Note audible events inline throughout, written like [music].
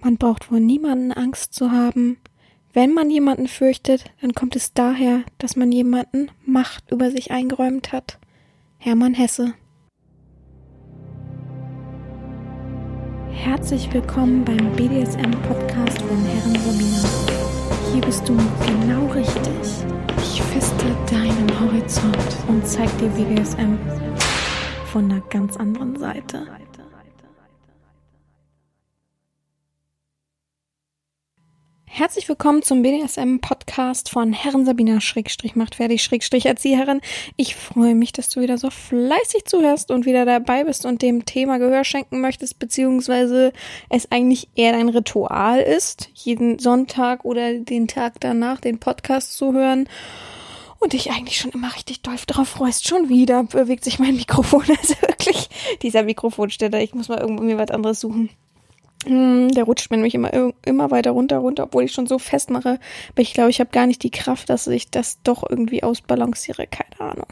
Man braucht vor niemanden Angst zu haben. Wenn man jemanden fürchtet, dann kommt es daher, dass man jemanden Macht über sich eingeräumt hat. Hermann Hesse. Herzlich willkommen beim BDSM-Podcast von Herren Romina. Hier bist du genau richtig. Ich feste deinen Horizont und zeig dir BDSM von einer ganz anderen Seite. Herzlich willkommen zum BDSM-Podcast von Herren Sabina Schrägstrich macht fertig Schrägstrich Erzieherin. Ich freue mich, dass du wieder so fleißig zuhörst und wieder dabei bist und dem Thema Gehör schenken möchtest, beziehungsweise es eigentlich eher dein Ritual ist, jeden Sonntag oder den Tag danach den Podcast zu hören. Und ich eigentlich schon immer richtig doll drauf freust. Schon wieder bewegt sich mein Mikrofon. [laughs] Also wirklich, dieser Mikrofonständer. Ich muss mal irgendwo mir was anderes suchen. Hm, der rutscht mir nämlich immer, immer weiter runter, runter, obwohl ich schon so festmache. Aber ich glaube, ich habe gar nicht die Kraft, dass ich das doch irgendwie ausbalanciere. Keine Ahnung.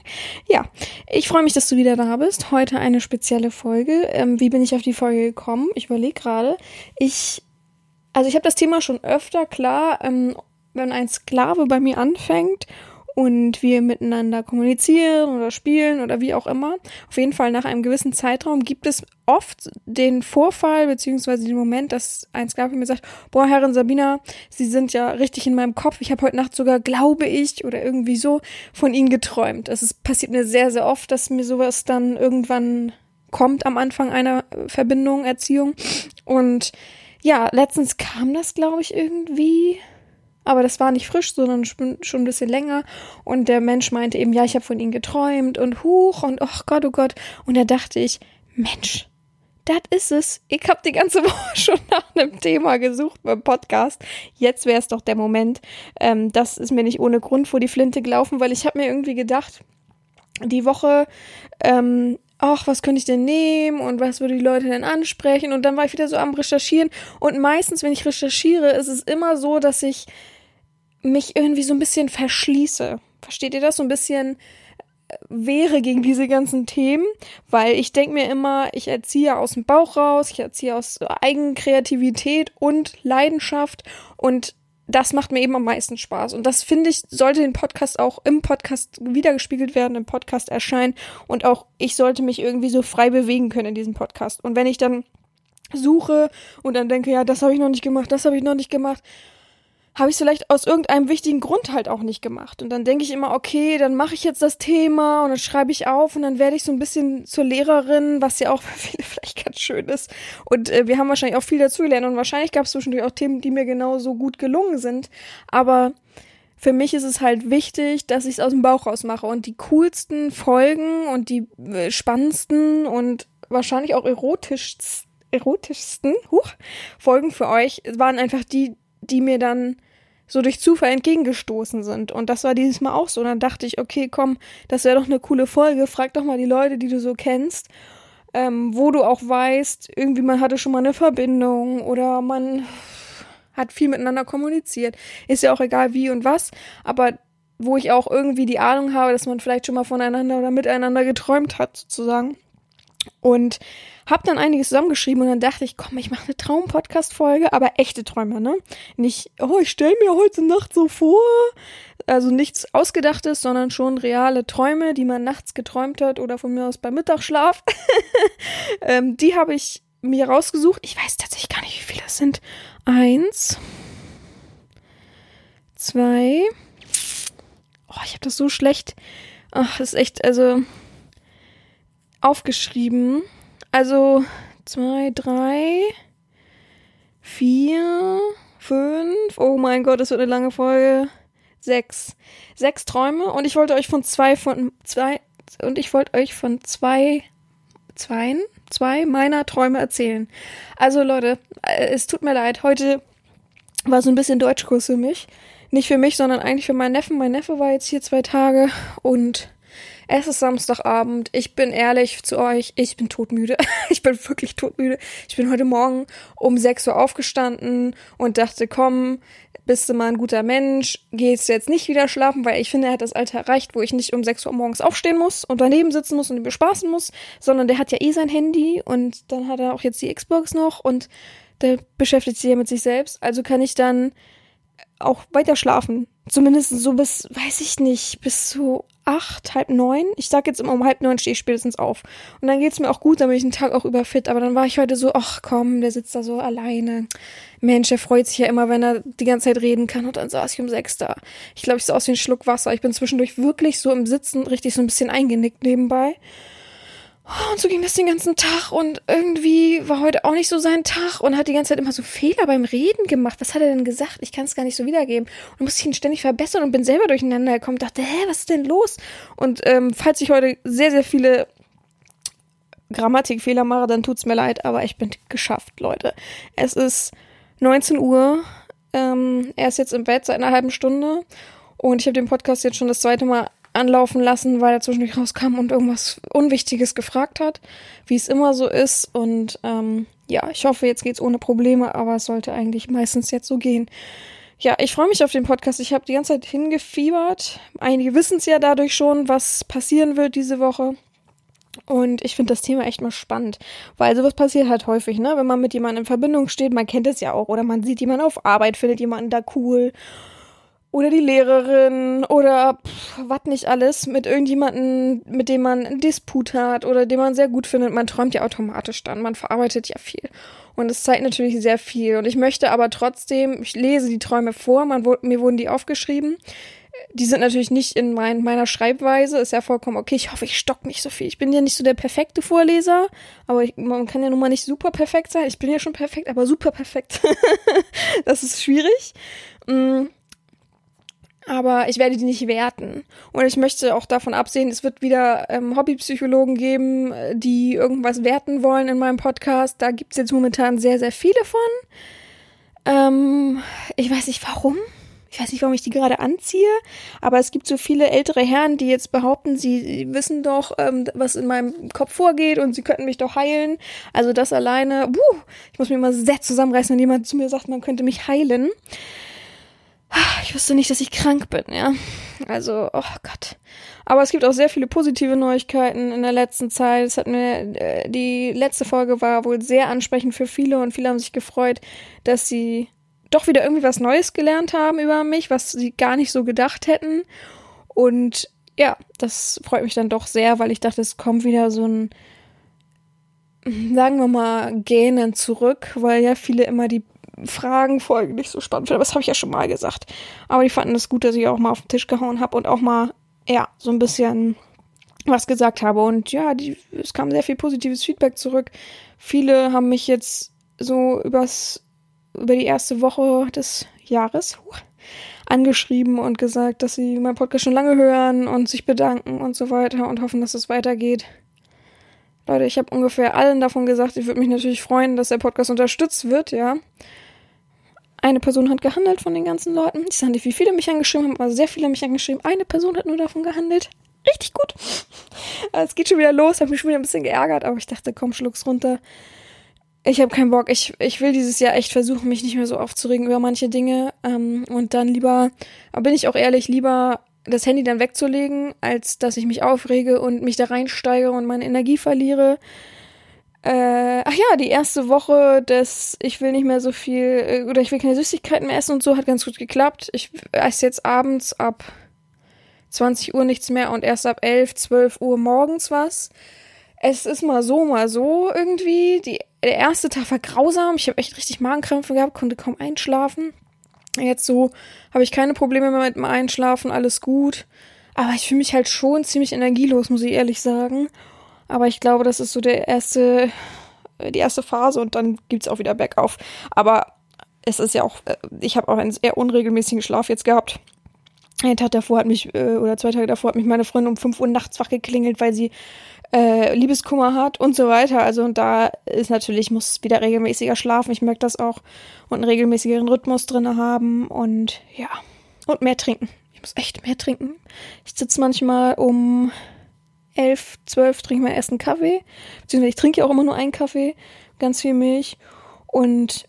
Ja, ich freue mich, dass du wieder da bist. Heute eine spezielle Folge. Ähm, wie bin ich auf die Folge gekommen? Ich überlege gerade. Ich, also ich habe das Thema schon öfter, klar, ähm, wenn ein Sklave bei mir anfängt und wir miteinander kommunizieren oder spielen oder wie auch immer. Auf jeden Fall nach einem gewissen Zeitraum gibt es oft den Vorfall beziehungsweise den Moment, dass ein Sklave mir sagt, boah, Herrin Sabina, Sie sind ja richtig in meinem Kopf. Ich habe heute Nacht sogar, glaube ich, oder irgendwie so von Ihnen geträumt. Es passiert mir sehr, sehr oft, dass mir sowas dann irgendwann kommt am Anfang einer Verbindung, Erziehung. Und ja, letztens kam das, glaube ich, irgendwie aber das war nicht frisch, sondern schon ein bisschen länger. Und der Mensch meinte eben, ja, ich habe von ihnen geträumt und huch und oh Gott, oh Gott. Und da dachte ich, Mensch, das ist es. Ich habe die ganze [laughs] Woche schon nach einem Thema gesucht beim Podcast. Jetzt wäre es doch der Moment. Ähm, das ist mir nicht ohne Grund vor die Flinte gelaufen, weil ich habe mir irgendwie gedacht, die Woche ähm, ach, was könnte ich denn nehmen und was würde die Leute denn ansprechen? Und dann war ich wieder so am Recherchieren. Und meistens, wenn ich recherchiere, ist es immer so, dass ich mich irgendwie so ein bisschen verschließe. Versteht ihr das? So ein bisschen äh, wehre gegen diese ganzen Themen, weil ich denke mir immer, ich erziehe aus dem Bauch raus, ich erziehe aus Eigenkreativität und Leidenschaft und das macht mir eben am meisten Spaß. Und das finde ich, sollte den Podcast auch im Podcast wiedergespiegelt werden, im Podcast erscheinen. Und auch ich sollte mich irgendwie so frei bewegen können in diesem Podcast. Und wenn ich dann suche und dann denke, ja, das habe ich noch nicht gemacht, das habe ich noch nicht gemacht, habe ich es vielleicht aus irgendeinem wichtigen Grund halt auch nicht gemacht. Und dann denke ich immer, okay, dann mache ich jetzt das Thema und dann schreibe ich auf und dann werde ich so ein bisschen zur Lehrerin, was ja auch [laughs] für viele vielleicht ganz schön ist. Und äh, wir haben wahrscheinlich auch viel dazu gelernt und wahrscheinlich gab es zwischendurch auch Themen, die mir genauso gut gelungen sind. Aber für mich ist es halt wichtig, dass ich es aus dem Bauch raus mache und die coolsten Folgen und die äh, spannendsten und wahrscheinlich auch erotischsten, erotischsten huch, Folgen für euch waren einfach die, die mir dann so durch Zufall entgegengestoßen sind. Und das war dieses Mal auch so. Und dann dachte ich, okay, komm, das wäre doch eine coole Folge. Frag doch mal die Leute, die du so kennst, ähm, wo du auch weißt, irgendwie man hatte schon mal eine Verbindung oder man hat viel miteinander kommuniziert. Ist ja auch egal wie und was, aber wo ich auch irgendwie die Ahnung habe, dass man vielleicht schon mal voneinander oder miteinander geträumt hat, sozusagen. Und hab dann einiges zusammengeschrieben und dann dachte ich, komm, ich mache eine Traum-Podcast-Folge, aber echte Träume, ne? Nicht, oh, ich stell mir heute Nacht so vor. Also nichts Ausgedachtes, sondern schon reale Träume, die man nachts geträumt hat oder von mir aus beim Mittagsschlaf. [laughs] ähm, die habe ich mir rausgesucht. Ich weiß tatsächlich gar nicht, wie viele es sind. Eins, zwei. Oh, ich habe das so schlecht. Ach, das ist echt, also aufgeschrieben. Also zwei, drei, vier, fünf. Oh mein Gott, das wird eine lange Folge. Sechs. Sechs Träume und ich wollte euch von zwei von zwei und ich wollte euch von zwei zweien, zwei meiner Träume erzählen. Also Leute, äh, es tut mir leid, heute war so ein bisschen Deutschkurs für mich. Nicht für mich, sondern eigentlich für meinen Neffen. Mein Neffe war jetzt hier zwei Tage und es ist Samstagabend. Ich bin ehrlich zu euch. Ich bin todmüde. [laughs] ich bin wirklich todmüde. Ich bin heute Morgen um 6 Uhr aufgestanden und dachte, komm, bist du mal ein guter Mensch, gehst du jetzt nicht wieder schlafen, weil ich finde, er hat das Alter erreicht, wo ich nicht um 6 Uhr morgens aufstehen muss und daneben sitzen muss und ihn bespaßen muss, sondern der hat ja eh sein Handy und dann hat er auch jetzt die Xbox noch und der beschäftigt sich ja mit sich selbst. Also kann ich dann auch weiter schlafen. Zumindest so bis, weiß ich nicht, bis zu acht, halb neun. Ich sag jetzt immer um halb neun stehe ich spätestens auf. Und dann geht's mir auch gut, dann bin ich den Tag auch über fit. Aber dann war ich heute so, ach komm, der sitzt da so alleine. Mensch, der freut sich ja immer, wenn er die ganze Zeit reden kann. Und dann saß ich um sechs da. Ich glaube, ich sah aus wie ein Schluck Wasser. Ich bin zwischendurch wirklich so im Sitzen richtig so ein bisschen eingenickt nebenbei. Und so ging das den ganzen Tag und irgendwie war heute auch nicht so sein Tag und hat die ganze Zeit immer so Fehler beim Reden gemacht. Was hat er denn gesagt? Ich kann es gar nicht so wiedergeben. Und musste ich ihn ständig verbessern und bin selber durcheinander gekommen. Dachte, hä, was ist denn los? Und ähm, falls ich heute sehr, sehr viele Grammatikfehler mache, dann tut's mir leid, aber ich bin geschafft, Leute. Es ist 19 Uhr. Ähm, er ist jetzt im Bett seit einer halben Stunde und ich habe den Podcast jetzt schon das zweite Mal anlaufen lassen, weil er zwischendurch rauskam und irgendwas Unwichtiges gefragt hat, wie es immer so ist. Und ähm, ja, ich hoffe, jetzt geht's ohne Probleme, aber es sollte eigentlich meistens jetzt so gehen. Ja, ich freue mich auf den Podcast. Ich habe die ganze Zeit hingefiebert. Einige wissen es ja dadurch schon, was passieren wird diese Woche. Und ich finde das Thema echt mal spannend, weil sowas passiert halt häufig, ne? Wenn man mit jemandem in Verbindung steht, man kennt es ja auch, oder man sieht jemanden auf Arbeit, findet jemanden da cool oder die Lehrerin oder was nicht alles mit irgendjemanden, mit dem man einen Disput hat oder den man sehr gut findet. Man träumt ja automatisch dann, man verarbeitet ja viel. Und es zeigt natürlich sehr viel. Und ich möchte aber trotzdem, ich lese die Träume vor, man, mir wurden die aufgeschrieben. Die sind natürlich nicht in mein, meiner Schreibweise, ist ja vollkommen okay. Ich hoffe, ich stock nicht so viel. Ich bin ja nicht so der perfekte Vorleser, aber ich, man kann ja nun mal nicht super perfekt sein. Ich bin ja schon perfekt, aber super perfekt. [laughs] das ist schwierig. Mm aber ich werde die nicht werten. Und ich möchte auch davon absehen, es wird wieder ähm, Hobbypsychologen geben, äh, die irgendwas werten wollen in meinem Podcast. Da gibt's jetzt momentan sehr, sehr viele von. Ähm, ich weiß nicht warum. Ich weiß nicht, warum ich die gerade anziehe, aber es gibt so viele ältere Herren, die jetzt behaupten, sie, wissen doch, ähm, was in meinem Kopf vorgeht und sie könnten mich doch heilen. Also das alleine, buh, ich muss mir immer sehr zusammenreißen, wenn jemand zu mir sagt, man könnte mich heilen. Ich wusste nicht, dass ich krank bin, ja. Also, oh Gott. Aber es gibt auch sehr viele positive Neuigkeiten in der letzten Zeit. Es hat mir, äh, die letzte Folge war wohl sehr ansprechend für viele und viele haben sich gefreut, dass sie doch wieder irgendwie was Neues gelernt haben über mich, was sie gar nicht so gedacht hätten. Und ja, das freut mich dann doch sehr, weil ich dachte, es kommt wieder so ein, sagen wir mal, Gähnen zurück, weil ja viele immer die Fragenfolge nicht so spannend finde. Das habe ich ja schon mal gesagt. Aber die fanden es gut, dass ich auch mal auf den Tisch gehauen habe und auch mal, ja, so ein bisschen was gesagt habe. Und ja, die, es kam sehr viel positives Feedback zurück. Viele haben mich jetzt so übers, über die erste Woche des Jahres uh, angeschrieben und gesagt, dass sie meinen Podcast schon lange hören und sich bedanken und so weiter und hoffen, dass es weitergeht. Leute, ich habe ungefähr allen davon gesagt, ich würde mich natürlich freuen, dass der Podcast unterstützt wird, ja eine Person hat gehandelt von den ganzen Leuten. Ich sage nicht, wie viele mich angeschrieben haben, aber sehr viele mich angeschrieben. Eine Person hat nur davon gehandelt. Richtig gut. Es geht schon wieder los, habe mich schon wieder ein bisschen geärgert, aber ich dachte, komm, schluck's runter. Ich habe keinen Bock. Ich, ich will dieses Jahr echt versuchen, mich nicht mehr so aufzuregen über manche Dinge. Ähm, und dann lieber, aber bin ich auch ehrlich, lieber das Handy dann wegzulegen, als dass ich mich aufrege und mich da reinsteige und meine Energie verliere. Äh, ach ja, die erste Woche des Ich will nicht mehr so viel äh, oder ich will keine Süßigkeiten mehr essen und so hat ganz gut geklappt. Ich esse jetzt abends ab 20 Uhr nichts mehr und erst ab 11, 12 Uhr morgens was. Es ist mal so, mal so irgendwie. Die, der erste Tag war grausam. Ich habe echt richtig Magenkrämpfe gehabt, konnte kaum einschlafen. Jetzt so habe ich keine Probleme mehr mit dem Einschlafen, alles gut. Aber ich fühle mich halt schon ziemlich energielos, muss ich ehrlich sagen. Aber ich glaube, das ist so der erste, die erste Phase und dann gibt's auch wieder bergauf. Aber es ist ja auch, ich habe auch einen eher unregelmäßigen Schlaf jetzt gehabt. Ein Tag davor hat mich, äh, oder zwei Tage davor hat mich meine Freundin um 5 Uhr nachts wach geklingelt, weil sie äh, Liebeskummer hat und so weiter. Also und da ist natürlich, muss wieder regelmäßiger schlafen. Ich merke das auch. Und einen regelmäßigeren Rhythmus drinne haben und ja. Und mehr trinken. Ich muss echt mehr trinken. Ich sitze manchmal um elf, zwölf trinke ich meinen ersten Kaffee. Beziehungsweise ich trinke ja auch immer nur einen Kaffee, ganz viel Milch. Und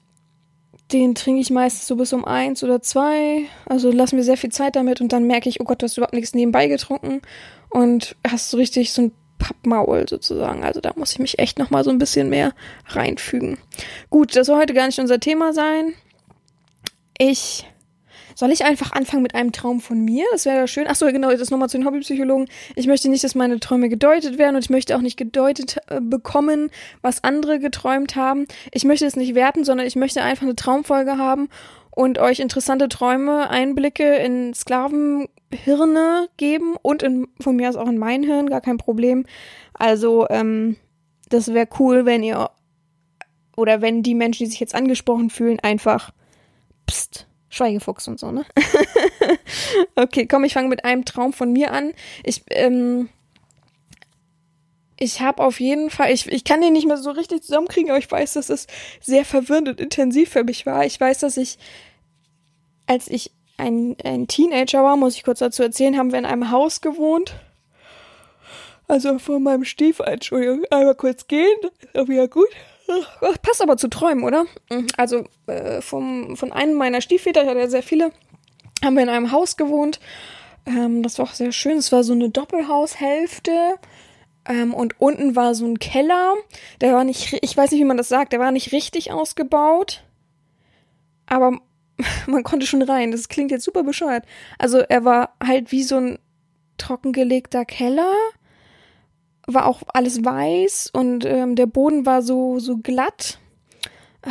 den trinke ich meistens so bis um eins oder zwei. Also lass mir sehr viel Zeit damit und dann merke ich, oh Gott, du hast überhaupt nichts nebenbei getrunken und hast so richtig so ein Pappmaul sozusagen. Also da muss ich mich echt noch mal so ein bisschen mehr reinfügen. Gut, das soll heute gar nicht unser Thema sein. Ich soll ich einfach anfangen mit einem Traum von mir? Das wäre ja schön. Achso, genau, das nochmal zu den Hobbypsychologen. Ich möchte nicht, dass meine Träume gedeutet werden und ich möchte auch nicht gedeutet äh, bekommen, was andere geträumt haben. Ich möchte es nicht werten, sondern ich möchte einfach eine Traumfolge haben und euch interessante Träume, Einblicke in Sklavenhirne geben und in, von mir aus auch in mein Hirn, gar kein Problem. Also, ähm, das wäre cool, wenn ihr oder wenn die Menschen, die sich jetzt angesprochen fühlen, einfach pst, Schweigefuchs und so, ne? [laughs] okay, komm, ich fange mit einem Traum von mir an. Ich, ähm, ich habe auf jeden Fall, ich, ich kann den nicht mehr so richtig zusammenkriegen, aber ich weiß, dass es sehr verwirrend und intensiv für mich war. Ich weiß, dass ich, als ich ein, ein Teenager war, muss ich kurz dazu erzählen, haben wir in einem Haus gewohnt. Also von meinem Stiefel, Entschuldigung, einmal kurz gehen, ist auch wieder gut. Passt aber zu Träumen, oder? Mhm. Also äh, vom, von einem meiner Stiefväter, ich hatte ja sehr viele, haben wir in einem Haus gewohnt. Ähm, das war auch sehr schön. Es war so eine Doppelhaushälfte. Ähm, und unten war so ein Keller. Der war nicht, ich weiß nicht, wie man das sagt, der war nicht richtig ausgebaut. Aber [laughs] man konnte schon rein. Das klingt jetzt super bescheuert. Also er war halt wie so ein trockengelegter Keller war auch alles weiß und ähm, der Boden war so, so glatt.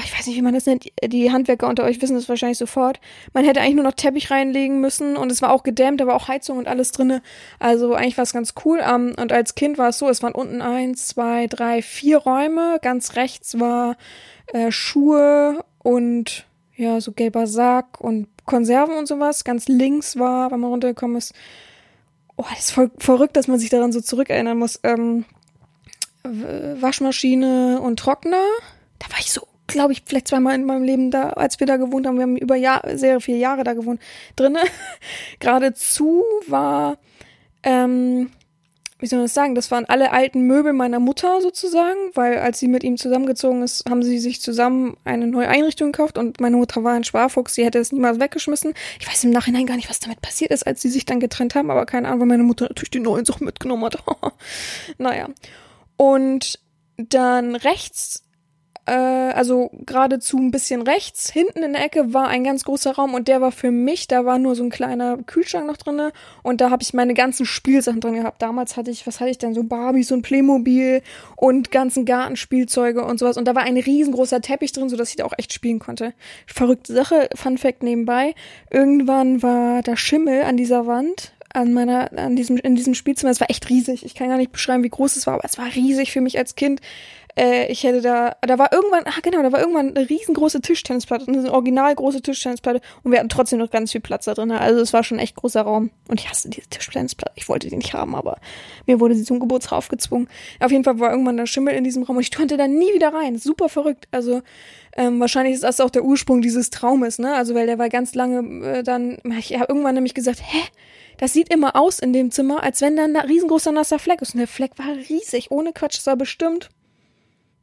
Ich weiß nicht, wie man das nennt. Die Handwerker unter euch wissen das wahrscheinlich sofort. Man hätte eigentlich nur noch Teppich reinlegen müssen und es war auch gedämmt, war auch Heizung und alles drinne. Also eigentlich war es ganz cool. Um, und als Kind war es so, es waren unten eins, zwei, drei, vier Räume. Ganz rechts war äh, Schuhe und ja, so gelber Sack und Konserven und sowas. Ganz links war, wenn man runtergekommen ist, oh, das ist voll verrückt, dass man sich daran so zurückerinnern muss. Ähm, Waschmaschine und Trockner. Da war ich so, glaube ich, vielleicht zweimal in meinem Leben da, als wir da gewohnt haben. Wir haben über Jahr, sehr viele Jahre da gewohnt. Drinne. [laughs] Geradezu war ähm, wie soll man das sagen, das waren alle alten Möbel meiner Mutter sozusagen, weil als sie mit ihm zusammengezogen ist, haben sie sich zusammen eine neue Einrichtung gekauft und meine Mutter war ein Sparfuchs, sie hätte es niemals weggeschmissen. Ich weiß im Nachhinein gar nicht, was damit passiert ist, als sie sich dann getrennt haben, aber keine Ahnung, weil meine Mutter natürlich die neuen Sachen mitgenommen hat. [laughs] naja. Und dann rechts äh, also geradezu ein bisschen rechts, hinten in der Ecke war ein ganz großer Raum und der war für mich, da war nur so ein kleiner Kühlschrank noch drinne und da habe ich meine ganzen Spielsachen drin gehabt. Damals hatte ich, was hatte ich denn, so Barbie, so ein Playmobil und ganzen Gartenspielzeuge und sowas und da war ein riesengroßer Teppich drin, sodass ich da auch echt spielen konnte. Verrückte Sache, Fun Fact nebenbei. Irgendwann war da Schimmel an dieser Wand, an meiner, an diesem, in diesem Spielzimmer. Es war echt riesig. Ich kann gar nicht beschreiben, wie groß es war, aber es war riesig für mich als Kind. Äh, ich hätte da, da war irgendwann, ah genau, da war irgendwann eine riesengroße Tischtennisplatte, eine original große Tischtennisplatte und wir hatten trotzdem noch ganz viel Platz da drin. Also es war schon echt großer Raum. Und ich hasse diese Tischtennisplatte. Ich wollte die nicht haben, aber mir wurde sie zum Geburtstag aufgezwungen. Auf jeden Fall war irgendwann der Schimmel in diesem Raum und ich konnte da nie wieder rein. Super verrückt. Also ähm, wahrscheinlich ist das auch der Ursprung dieses Traumes, ne? Also weil der war ganz lange äh, dann, ich habe irgendwann nämlich gesagt, hä? Das sieht immer aus in dem Zimmer, als wenn da ein riesengroßer nasser Fleck ist. Und der Fleck war riesig, ohne Quatsch. Das war bestimmt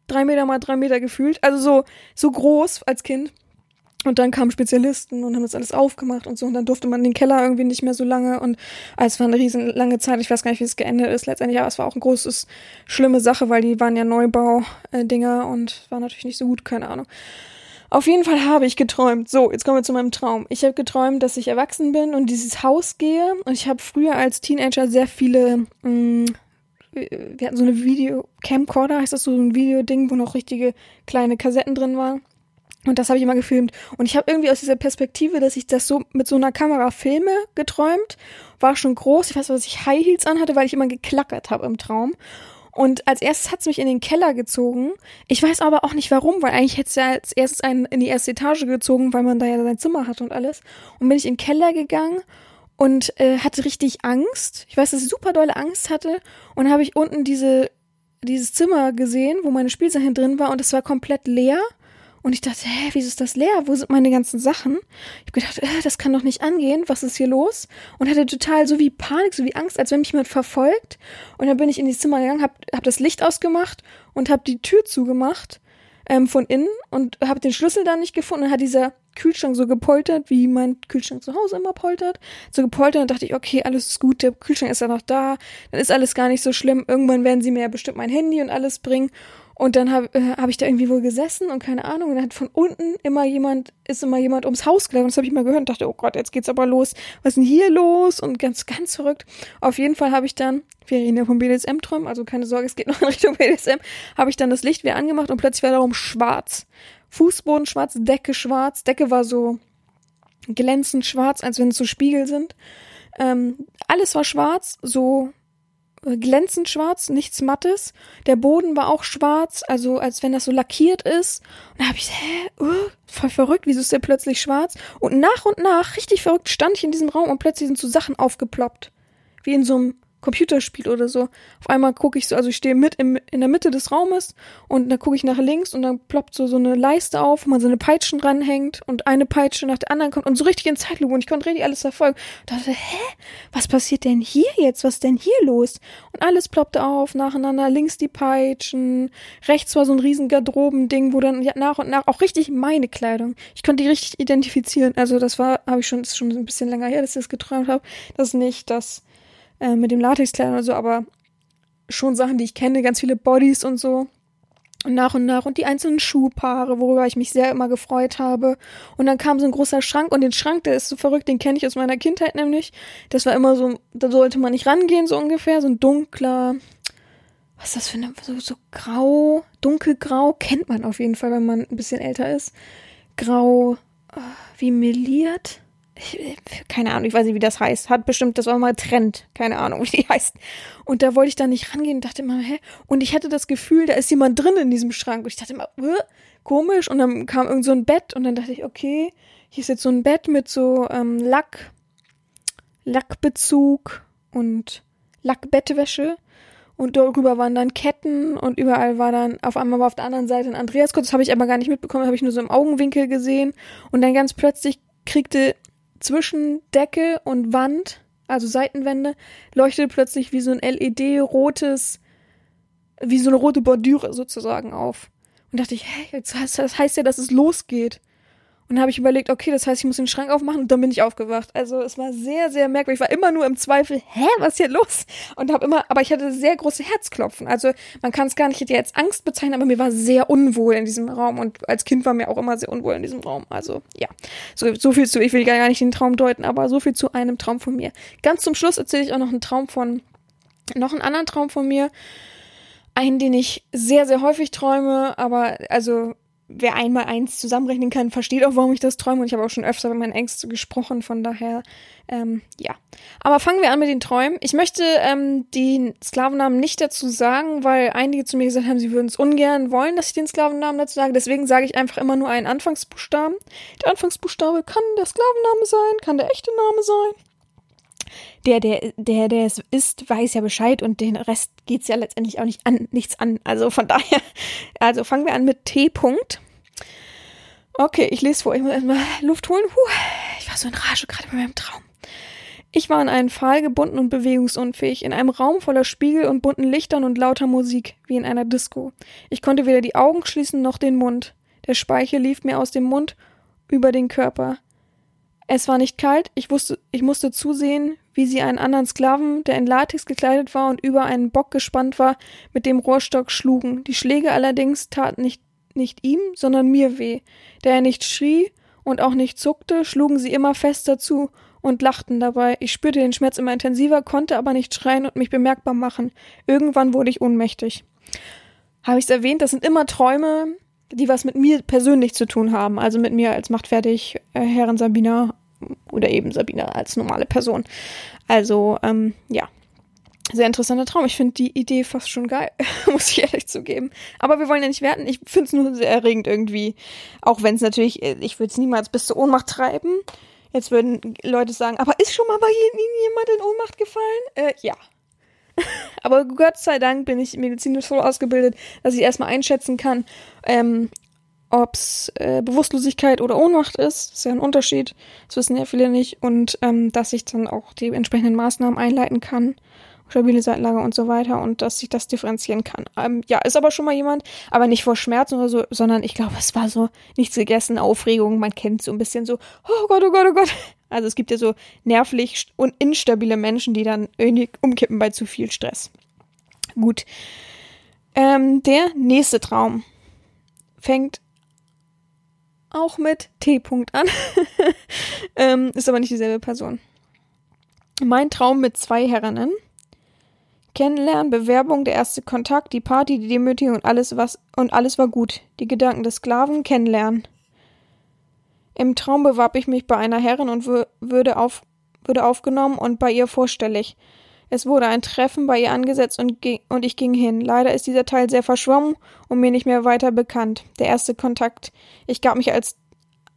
drei Meter mal drei Meter gefühlt. Also so, so groß als Kind. Und dann kamen Spezialisten und haben das alles aufgemacht und so. Und dann durfte man den Keller irgendwie nicht mehr so lange. Und ah, es war eine riesen lange Zeit. Ich weiß gar nicht, wie es geendet ist letztendlich. Aber es war auch ein großes, schlimme Sache, weil die waren ja Neubau-Dinger und war natürlich nicht so gut. Keine Ahnung. Auf jeden Fall habe ich geträumt. So, jetzt kommen wir zu meinem Traum. Ich habe geträumt, dass ich erwachsen bin und dieses Haus gehe. Und ich habe früher als Teenager sehr viele mh, mm, wir hatten so eine Video-Camcorder, heißt das so ein Videoding, wo noch richtige kleine Kassetten drin waren. Und das habe ich immer gefilmt. Und ich habe irgendwie aus dieser Perspektive, dass ich das so mit so einer Kamera filme, geträumt. War schon groß. Ich weiß, dass ich High Heels anhatte, weil ich immer geklackert habe im Traum. Und als erstes hat's mich in den Keller gezogen. Ich weiß aber auch nicht warum, weil eigentlich hätte es ja als erstes einen in die erste Etage gezogen, weil man da ja sein Zimmer hat und alles. Und bin ich in den Keller gegangen und äh, hatte richtig Angst. Ich weiß, dass ich super dolle Angst hatte und habe ich unten diese dieses Zimmer gesehen, wo meine Spielsachen drin war und es war komplett leer. Und ich dachte, hä, wieso ist das leer? Wo sind meine ganzen Sachen? Ich habe gedacht, äh, das kann doch nicht angehen. Was ist hier los? Und hatte total so wie Panik, so wie Angst, als wenn mich jemand verfolgt. Und dann bin ich in dieses Zimmer gegangen, habe hab das Licht ausgemacht und habe die Tür zugemacht ähm, von innen und habe den Schlüssel dann nicht gefunden. Dann hat dieser Kühlschrank so gepoltert, wie mein Kühlschrank zu Hause immer poltert. So gepoltert und dachte ich, okay, alles ist gut, der Kühlschrank ist ja noch da, dann ist alles gar nicht so schlimm. Irgendwann werden sie mir ja bestimmt mein Handy und alles bringen. Und dann habe äh, hab ich da irgendwie wohl gesessen und keine Ahnung. Und dann hat von unten immer jemand, ist immer jemand ums Haus gelaufen. Das habe ich mal gehört und dachte, oh Gott, jetzt geht's aber los. Was ist denn hier los? Und ganz, ganz verrückt. Auf jeden Fall habe ich dann, wir reden ja vom BDSM-Träumen, also keine Sorge, es geht noch in Richtung BDSM, habe ich dann das Licht wieder angemacht und plötzlich war darum schwarz. Fußboden schwarz, Decke schwarz. Decke war so glänzend schwarz, als wenn es so Spiegel sind. Ähm, alles war schwarz, so äh, glänzend schwarz, nichts Mattes. Der Boden war auch schwarz, also als wenn das so lackiert ist. Und da habe ich, hä, uh, voll verrückt, wieso ist der plötzlich schwarz? Und nach und nach, richtig verrückt, stand ich in diesem Raum und plötzlich sind so Sachen aufgeploppt. Wie in so einem Computerspiel oder so. Auf einmal gucke ich so, also ich stehe mit im, in der Mitte des Raumes und dann gucke ich nach links und dann ploppt so so eine Leiste auf, wo man so eine Peitschen dranhängt und eine Peitsche nach der anderen kommt und so richtig in Zeitlupe und ich konnte richtig alles verfolgen. Und dachte, hä? Was passiert denn hier jetzt? Was ist denn hier los? Und alles ploppte auf, nacheinander, links die Peitschen, rechts war so ein riesen Garderobending, wo dann nach und nach auch richtig meine Kleidung. Ich konnte die richtig identifizieren. Also das war, habe ich schon, ist schon ein bisschen länger her, dass ich das geträumt habe. Das ist nicht das äh, mit dem Latexkleidern oder so, aber schon Sachen, die ich kenne, ganz viele Bodies und so. Und nach und nach und die einzelnen Schuhpaare, worüber ich mich sehr immer gefreut habe. Und dann kam so ein großer Schrank und den Schrank, der ist so verrückt, den kenne ich aus meiner Kindheit nämlich. Das war immer so, da sollte man nicht rangehen, so ungefähr, so ein dunkler, was ist das für eine, so, so grau, dunkelgrau, kennt man auf jeden Fall, wenn man ein bisschen älter ist. Grau, äh, wie meliert ich, keine Ahnung, ich weiß nicht, wie das heißt. Hat bestimmt, das war mal Trend. Keine Ahnung, [laughs] wie die heißt. Und da wollte ich dann nicht rangehen und dachte immer, hä? Und ich hatte das Gefühl, da ist jemand drin in diesem Schrank. Und ich dachte immer, äh, komisch. Und dann kam irgend so ein Bett und dann dachte ich, okay, hier ist jetzt so ein Bett mit so ähm, Lack, Lackbezug und Lackbettwäsche. Und darüber waren dann Ketten und überall war dann, auf einmal war auf der anderen Seite ein Andreas kurz, das habe ich aber gar nicht mitbekommen, habe ich nur so im Augenwinkel gesehen. Und dann ganz plötzlich kriegte zwischen Decke und Wand, also Seitenwände, leuchtete plötzlich wie so ein LED-rotes, wie so eine rote Bordüre sozusagen auf. Und dachte ich, hey, das heißt ja, dass es losgeht. Und habe ich überlegt, okay, das heißt, ich muss den Schrank aufmachen und dann bin ich aufgewacht. Also es war sehr, sehr merkwürdig. Ich war immer nur im Zweifel, hä, was ist hier los? Und habe immer, aber ich hatte sehr große Herzklopfen. Also man kann es gar nicht jetzt Angst bezeichnen, aber mir war sehr unwohl in diesem Raum. Und als Kind war mir auch immer sehr unwohl in diesem Raum. Also ja, so, so viel zu, ich will gar nicht den Traum deuten, aber so viel zu einem Traum von mir. Ganz zum Schluss erzähle ich auch noch einen Traum von, noch einen anderen Traum von mir. Einen, den ich sehr, sehr häufig träume, aber also wer einmal eins zusammenrechnen kann, versteht auch, warum ich das träume. Und ich habe auch schon öfter mit meinen Ängsten gesprochen, von daher, ähm, ja. Aber fangen wir an mit den Träumen. Ich möchte ähm, den Sklavennamen nicht dazu sagen, weil einige zu mir gesagt haben, sie würden es ungern wollen, dass ich den Sklavennamen dazu sage. Deswegen sage ich einfach immer nur einen Anfangsbuchstaben. Der Anfangsbuchstabe kann der Sklavenname sein, kann der echte Name sein der, der, der, der es ist, weiß ja Bescheid und den Rest geht's ja letztendlich auch nicht an, nichts an. Also von daher, also fangen wir an mit T. -Punkt. Okay, ich lese vor. Ich muss erstmal Luft holen. Puh, ich war so in Rage gerade bei meinem Traum. Ich war in einen Pfahl gebunden und bewegungsunfähig, in einem Raum voller Spiegel und bunten Lichtern und lauter Musik, wie in einer Disco. Ich konnte weder die Augen schließen noch den Mund. Der Speichel lief mir aus dem Mund über den Körper. Es war nicht kalt, ich wusste, ich musste zusehen, wie sie einen anderen Sklaven, der in Latex gekleidet war und über einen Bock gespannt war, mit dem Rohrstock schlugen. Die Schläge allerdings taten nicht, nicht ihm, sondern mir weh. Da er nicht schrie und auch nicht zuckte, schlugen sie immer fester zu und lachten dabei. Ich spürte den Schmerz immer intensiver, konnte aber nicht schreien und mich bemerkbar machen. Irgendwann wurde ich ohnmächtig. Habe ich es erwähnt, das sind immer Träume, die was mit mir persönlich zu tun haben, also mit mir als machtfertig äh, Herren Sabina oder eben Sabina als normale Person. Also, ähm, ja. Sehr interessanter Traum. Ich finde die Idee fast schon geil, [laughs] muss ich ehrlich zugeben. Aber wir wollen ja nicht werten. Ich finde es nur sehr erregend irgendwie. Auch wenn es natürlich, äh, ich würde es niemals bis zur Ohnmacht treiben. Jetzt würden Leute sagen, aber ist schon mal bei Ihnen jemand in Ohnmacht gefallen? Äh, ja. [laughs] aber Gott sei Dank bin ich medizinisch so ausgebildet, dass ich erstmal einschätzen kann, ähm, ob es äh, Bewusstlosigkeit oder Ohnmacht ist. Ist ja ein Unterschied. Das wissen ja viele nicht. Und ähm, dass ich dann auch die entsprechenden Maßnahmen einleiten kann. stabile Seitenlage und so weiter und dass ich das differenzieren kann. Ähm, ja, ist aber schon mal jemand, aber nicht vor Schmerzen oder so, sondern ich glaube, es war so nichts gegessen, Aufregung, man kennt so ein bisschen so, oh Gott, oh Gott, oh Gott. Also es gibt ja so nervlich und instabile Menschen, die dann irgendwie umkippen bei zu viel Stress. Gut. Ähm, der nächste Traum fängt auch mit T-Punkt an. [laughs] ähm, ist aber nicht dieselbe Person. Mein Traum mit zwei Herrinnen. Kennenlernen, Bewerbung, der erste Kontakt, die Party, die Demütigung und alles was und alles war gut. Die Gedanken des Sklaven kennenlernen. Im Traum bewarb ich mich bei einer Herrin und würde, auf, würde aufgenommen und bei ihr vorstellig. Es wurde ein Treffen bei ihr angesetzt und, und ich ging hin. Leider ist dieser Teil sehr verschwommen und mir nicht mehr weiter bekannt. Der erste Kontakt. Ich gab mich als.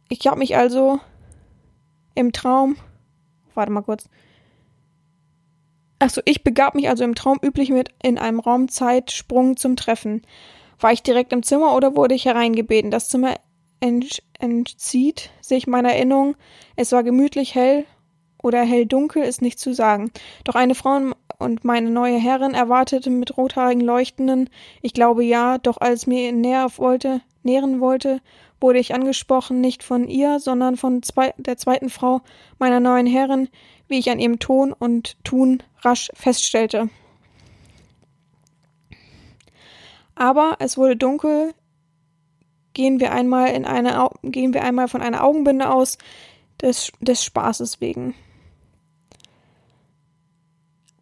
Ich gab mich also im Traum. Warte mal kurz. Achso, ich begab mich also im Traum üblich mit in einem Raumzeitsprung zum Treffen. War ich direkt im Zimmer oder wurde ich hereingebeten? Das Zimmer ent entzieht sich meiner Erinnerung. Es war gemütlich hell oder hell-dunkel ist nicht zu sagen. Doch eine Frau und meine neue Herrin erwartete mit rothaarigen Leuchtenden, ich glaube ja, doch als mir näher wollte, nähren wollte, wurde ich angesprochen, nicht von ihr, sondern von zwei, der zweiten Frau meiner neuen Herrin, wie ich an ihrem Ton und Tun rasch feststellte. Aber es wurde dunkel, gehen wir einmal in eine gehen wir einmal von einer Augenbinde aus, des, des Spaßes wegen.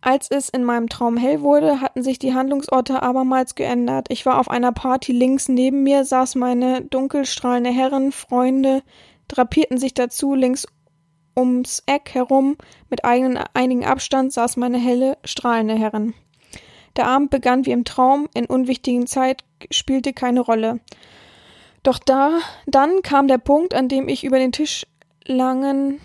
Als es in meinem Traum hell wurde, hatten sich die Handlungsorte abermals geändert. Ich war auf einer Party links neben mir, saß meine dunkelstrahlende Herren, Freunde, drapierten sich dazu, links ums Eck herum, mit eigenen, einigen Abstand saß meine helle, strahlende Herren. Der Abend begann wie im Traum, in unwichtigen Zeit spielte keine Rolle. Doch da, dann kam der Punkt, an dem ich über den Tisch langen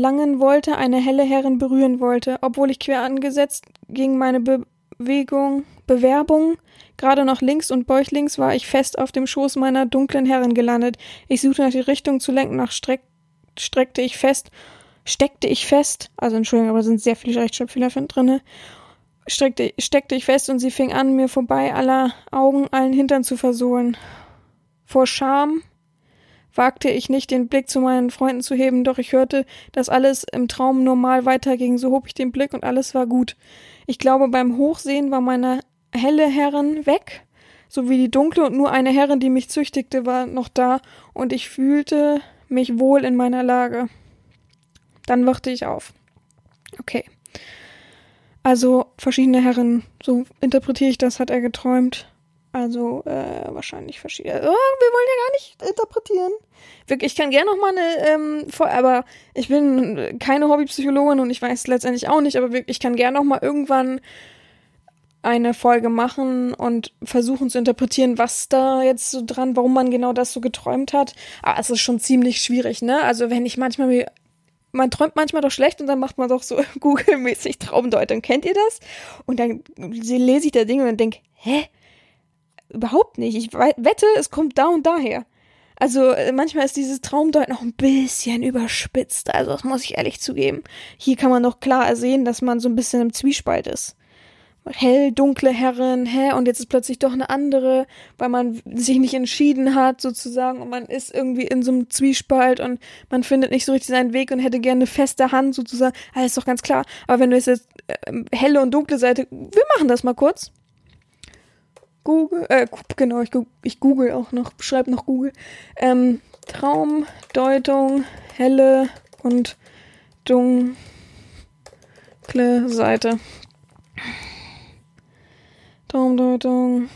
langen wollte, eine helle Herrin berühren wollte. Obwohl ich quer angesetzt ging meine Bewegung, Bewerbung gerade noch links und bäuchlings war ich fest auf dem Schoß meiner dunklen Herrin gelandet. Ich suchte nach die Richtung zu lenken, nach streck, streckte ich fest, steckte ich fest, also Entschuldigung, aber sind sehr viele Rechtschreibfehler drinne, streckte, steckte ich fest und sie fing an, mir vorbei aller Augen allen Hintern zu versohlen. Vor Scham wagte ich nicht, den Blick zu meinen Freunden zu heben, doch ich hörte, dass alles im Traum normal weiterging. So hob ich den Blick und alles war gut. Ich glaube, beim Hochsehen war meine helle Herrin weg, sowie die dunkle und nur eine Herrin, die mich züchtigte, war noch da und ich fühlte mich wohl in meiner Lage. Dann wachte ich auf. Okay. Also verschiedene Herren, so interpretiere ich das, hat er geträumt. Also äh, wahrscheinlich verschiedene. Oh, wir wollen ja gar nicht interpretieren. Ich kann gerne noch mal eine, ähm, aber ich bin keine Hobbypsychologin und ich weiß letztendlich auch nicht, aber ich kann gerne noch mal irgendwann eine Folge machen und versuchen zu interpretieren, was da jetzt so dran, warum man genau das so geträumt hat. Aber es ist schon ziemlich schwierig, ne? Also wenn ich manchmal man träumt manchmal doch schlecht und dann macht man doch so [laughs] Google-mäßig Traumdeutung. Kennt ihr das? Und dann lese ich da Dinge und dann denke, hä? Überhaupt nicht. Ich wette, es kommt da und daher. Also äh, manchmal ist dieses Traumdeut noch ein bisschen überspitzt. Also das muss ich ehrlich zugeben. Hier kann man doch klar sehen, dass man so ein bisschen im Zwiespalt ist. Hell, dunkle Herren, hä, und jetzt ist plötzlich doch eine andere, weil man sich nicht entschieden hat, sozusagen, und man ist irgendwie in so einem Zwiespalt und man findet nicht so richtig seinen Weg und hätte gerne eine feste Hand, sozusagen. Alles ist doch ganz klar. Aber wenn du jetzt äh, helle und dunkle Seite, wir machen das mal kurz. Google, äh, genau, ich, ich google auch noch, schreibe noch Google. Ähm, Traumdeutung, helle und dunkle Seite. Traumdeutung.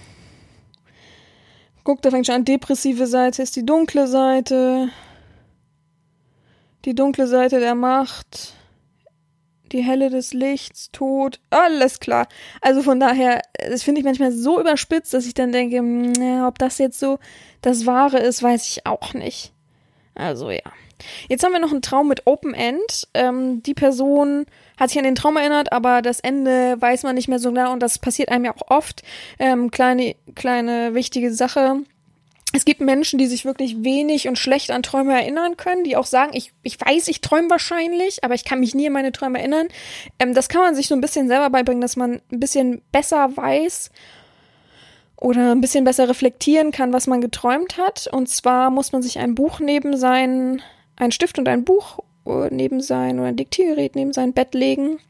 Guck, da fängt schon an. Depressive Seite ist die dunkle Seite. Die dunkle Seite der Macht die Helle des Lichts, Tod, alles klar. Also von daher, das finde ich manchmal so überspitzt, dass ich dann denke, mh, hm, ob das jetzt so das Wahre ist, weiß ich auch nicht. Also ja. Jetzt haben wir noch einen Traum mit Open End. Ähm, die Person hat sich an den Traum erinnert, aber das Ende weiß man nicht mehr so genau und das passiert einem ja auch oft. Ähm, kleine, kleine wichtige Sache. Es gibt Menschen, die sich wirklich wenig und schlecht an Träume erinnern können, die auch sagen, ich, ich weiß, ich träume wahrscheinlich, aber ich kann mich nie an meine Träume erinnern. Ähm, das kann man sich so ein bisschen selber beibringen, dass man ein bisschen besser weiß oder ein bisschen besser reflektieren kann, was man geträumt hat. Und zwar muss man sich ein Buch neben sein, ein Stift und ein Buch äh, neben sein oder ein Diktiergerät neben sein Bett legen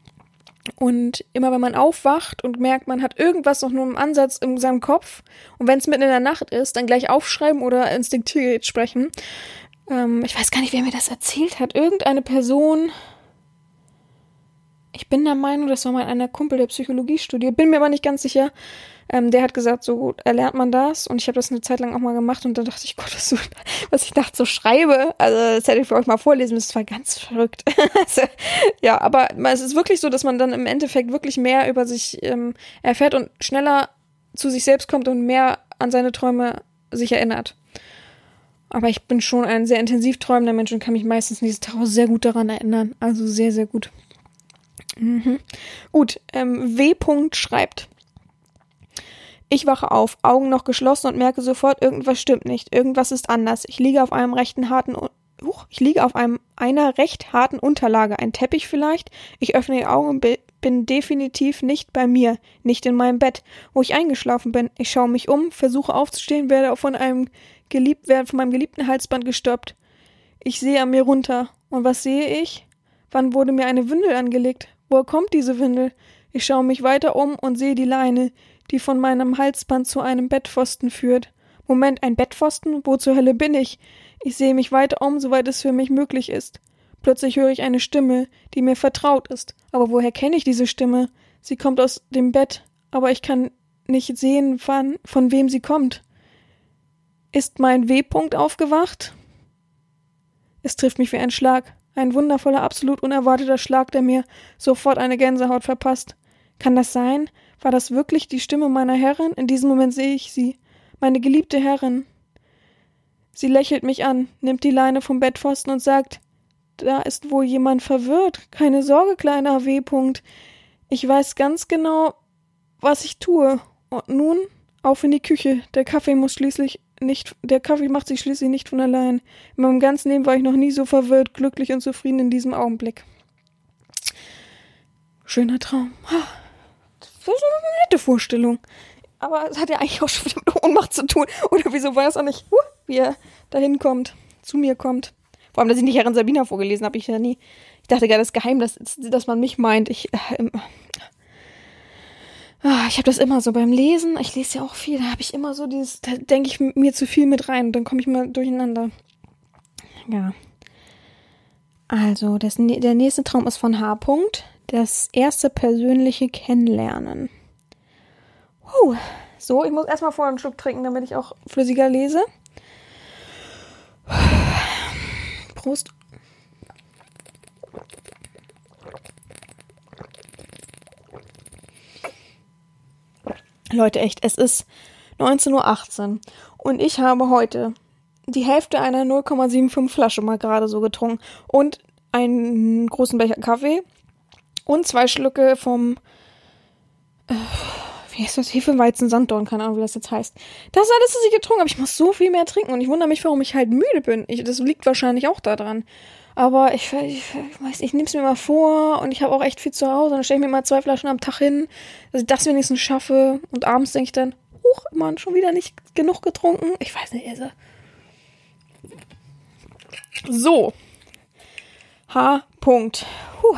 und immer wenn man aufwacht und merkt, man hat irgendwas noch nur im Ansatz in seinem Kopf und wenn es mitten in der Nacht ist, dann gleich aufschreiben oder instinktiv sprechen. Ähm, ich weiß gar nicht, wer mir das erzählt hat. Irgendeine Person. Ich bin der Meinung, das war mal einer Kumpel der Psychologie studiert, bin mir aber nicht ganz sicher. Ähm, der hat gesagt, so erlernt man das. Und ich habe das eine Zeit lang auch mal gemacht und da dachte ich, Gott, was, [laughs] was ich nachts so schreibe. Also das hätte ich für euch mal vorlesen. Das war ganz verrückt. [laughs] also, ja, aber es ist wirklich so, dass man dann im Endeffekt wirklich mehr über sich ähm, erfährt und schneller zu sich selbst kommt und mehr an seine Träume sich erinnert. Aber ich bin schon ein sehr intensiv träumender Mensch und kann mich meistens dieses Tag sehr gut daran erinnern. Also sehr, sehr gut. Mhm. Gut, ähm, W. schreibt. Ich wache auf, Augen noch geschlossen und merke sofort, irgendwas stimmt nicht, irgendwas ist anders. Ich liege auf einem rechten harten Huch, ich liege auf einem einer recht harten Unterlage, ein Teppich vielleicht. Ich öffne die Augen und bin definitiv nicht bei mir, nicht in meinem Bett, wo ich eingeschlafen bin. Ich schaue mich um, versuche aufzustehen, werde von einem geliebt, werde von meinem geliebten Halsband gestoppt. Ich sehe an mir runter. Und was sehe ich? Wann wurde mir eine Windel angelegt? Woher kommt diese Windel? Ich schaue mich weiter um und sehe die Leine die von meinem Halsband zu einem Bettpfosten führt. Moment, ein Bettpfosten? Wo zur Hölle bin ich? Ich sehe mich weiter um, soweit es für mich möglich ist. Plötzlich höre ich eine Stimme, die mir vertraut ist. Aber woher kenne ich diese Stimme? Sie kommt aus dem Bett, aber ich kann nicht sehen, wann, von wem sie kommt. Ist mein W-Punkt aufgewacht? Es trifft mich wie ein Schlag. Ein wundervoller, absolut unerwarteter Schlag, der mir sofort eine Gänsehaut verpasst. Kann das sein? War das wirklich die Stimme meiner Herrin? In diesem Moment sehe ich sie. Meine geliebte Herrin. Sie lächelt mich an, nimmt die Leine vom Bettpfosten und sagt, da ist wohl jemand verwirrt. Keine Sorge, kleiner W. -Punkt. Ich weiß ganz genau, was ich tue. Und nun auf in die Küche. Der Kaffee muss schließlich nicht, der Kaffee macht sich schließlich nicht von allein. In meinem ganzen Leben war ich noch nie so verwirrt, glücklich und zufrieden in diesem Augenblick. Schöner Traum. Das ist eine nette Vorstellung. Aber es hat ja eigentlich auch schon wieder mit Ohnmacht zu tun. Oder wieso weiß er nicht, wie er dahin kommt, zu mir kommt. Vor allem, dass ich nicht Herrin Sabina vorgelesen habe, ich ja nie. Ich dachte gar, das ist geheim, dass, dass man mich meint. Ich, äh, äh, ich habe das immer so beim Lesen. Ich lese ja auch viel. Da habe ich immer so dieses, da denke ich mir zu viel mit rein. Dann komme ich mal durcheinander. Ja. Also, das, der nächste Traum ist von H. -Punkt das erste persönliche Kennenlernen. Huh. So, ich muss erstmal vorher einen Schluck trinken, damit ich auch flüssiger lese. Prost. Leute, echt, es ist 19.18 Uhr und ich habe heute die Hälfte einer 0,75 Flasche mal gerade so getrunken und einen großen Becher Kaffee und zwei Schlücke vom, äh, wie heißt das? Hefeweizen Sanddorn, keine Ahnung, wie das jetzt heißt. Das ist alles, was ich getrunken habe. Ich muss so viel mehr trinken und ich wundere mich, warum ich halt müde bin. Ich, das liegt wahrscheinlich auch daran. Aber ich, ich, ich weiß, ich nehme es mir mal vor und ich habe auch echt viel zu Hause. Dann stelle ich mir mal zwei Flaschen am Tag hin, dass ich das wenigstens schaffe. Und abends denke ich dann, huch, Mann, schon wieder nicht genug getrunken. Ich weiß nicht, also. So. H. Punkt. Puh.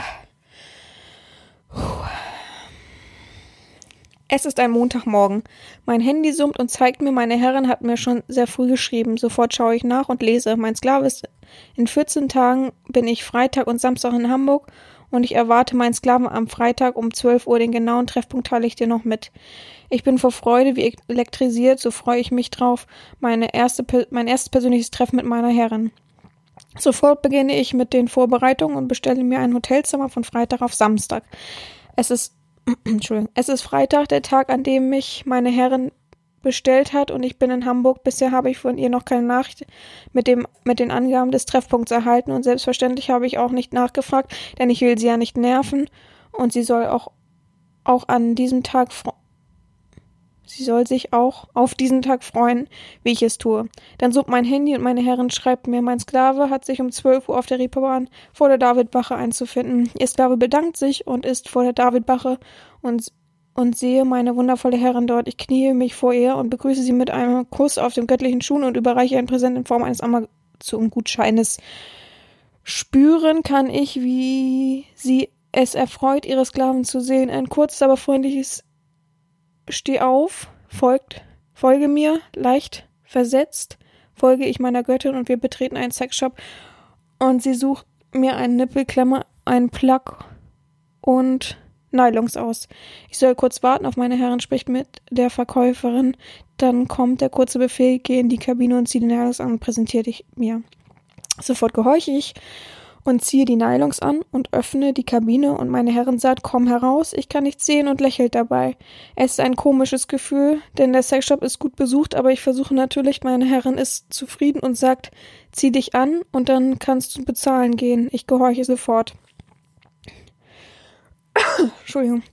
Es ist ein Montagmorgen. Mein Handy summt und zeigt mir, meine Herrin hat mir schon sehr früh geschrieben. Sofort schaue ich nach und lese. Mein Sklave ist in 14 Tagen bin ich Freitag und Samstag in Hamburg und ich erwarte meinen Sklaven am Freitag um 12 Uhr. Den genauen Treffpunkt teile ich dir noch mit. Ich bin vor Freude wie elektrisiert, so freue ich mich drauf. Meine erste, mein erstes persönliches Treffen mit meiner Herrin. Sofort beginne ich mit den Vorbereitungen und bestelle mir ein Hotelzimmer von Freitag auf Samstag. Es ist Entschuldigung. Es ist Freitag, der Tag, an dem mich meine Herrin bestellt hat und ich bin in Hamburg. Bisher habe ich von ihr noch keine Nachricht mit dem mit den Angaben des Treffpunkts erhalten und selbstverständlich habe ich auch nicht nachgefragt, denn ich will sie ja nicht nerven und sie soll auch auch an diesem Tag Sie soll sich auch auf diesen Tag freuen, wie ich es tue. Dann sucht mein Handy und meine Herren schreibt mir, mein Sklave hat sich um 12 Uhr auf der Reeperbahn vor der Davidbache einzufinden. Ihr Sklave bedankt sich und ist vor der Davidbache und, und sehe meine wundervolle Herrin dort. Ich kniee mich vor ihr und begrüße sie mit einem Kuss auf dem göttlichen Schuh und überreiche ein Präsent in Form eines Amazon-Gutscheines. Spüren kann ich, wie sie es erfreut, ihre Sklaven zu sehen. Ein kurzes, aber freundliches Steh auf, folgt, folge mir, leicht versetzt, folge ich meiner Göttin und wir betreten einen Sexshop und sie sucht mir eine Nippelklemmer, einen Plug und Nylons aus. Ich soll kurz warten auf meine Herren, spricht mit der Verkäuferin. Dann kommt der kurze Befehl, geh in die Kabine und zieh die Nylons an und präsentiere dich mir. Sofort gehorche ich und ziehe die Nylons an und öffne die Kabine und meine Herren sagt, komm heraus, ich kann nichts sehen und lächelt dabei. Es ist ein komisches Gefühl, denn der Sexshop ist gut besucht, aber ich versuche natürlich, meine Herren ist zufrieden und sagt, zieh dich an und dann kannst du bezahlen gehen. Ich gehorche sofort. [coughs] Entschuldigung.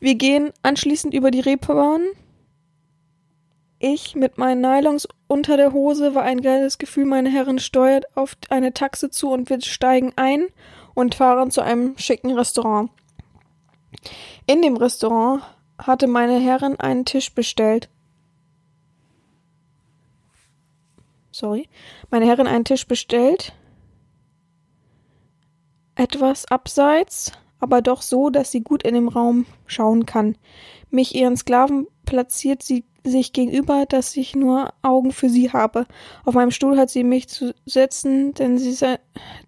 Wir gehen anschließend über die Reeperbahn ich mit meinen Nylons unter der Hose war ein geiles Gefühl. Meine Herren steuert auf eine Taxe zu und wir steigen ein und fahren zu einem schicken Restaurant. In dem Restaurant hatte meine Herren einen Tisch bestellt. Sorry. Meine Herren einen Tisch bestellt. Etwas abseits, aber doch so, dass sie gut in dem Raum schauen kann. Mich ihren Sklaven platziert sie sich gegenüber, dass ich nur Augen für sie habe. Auf meinem Stuhl hat sie mich zu setzen, denn sie,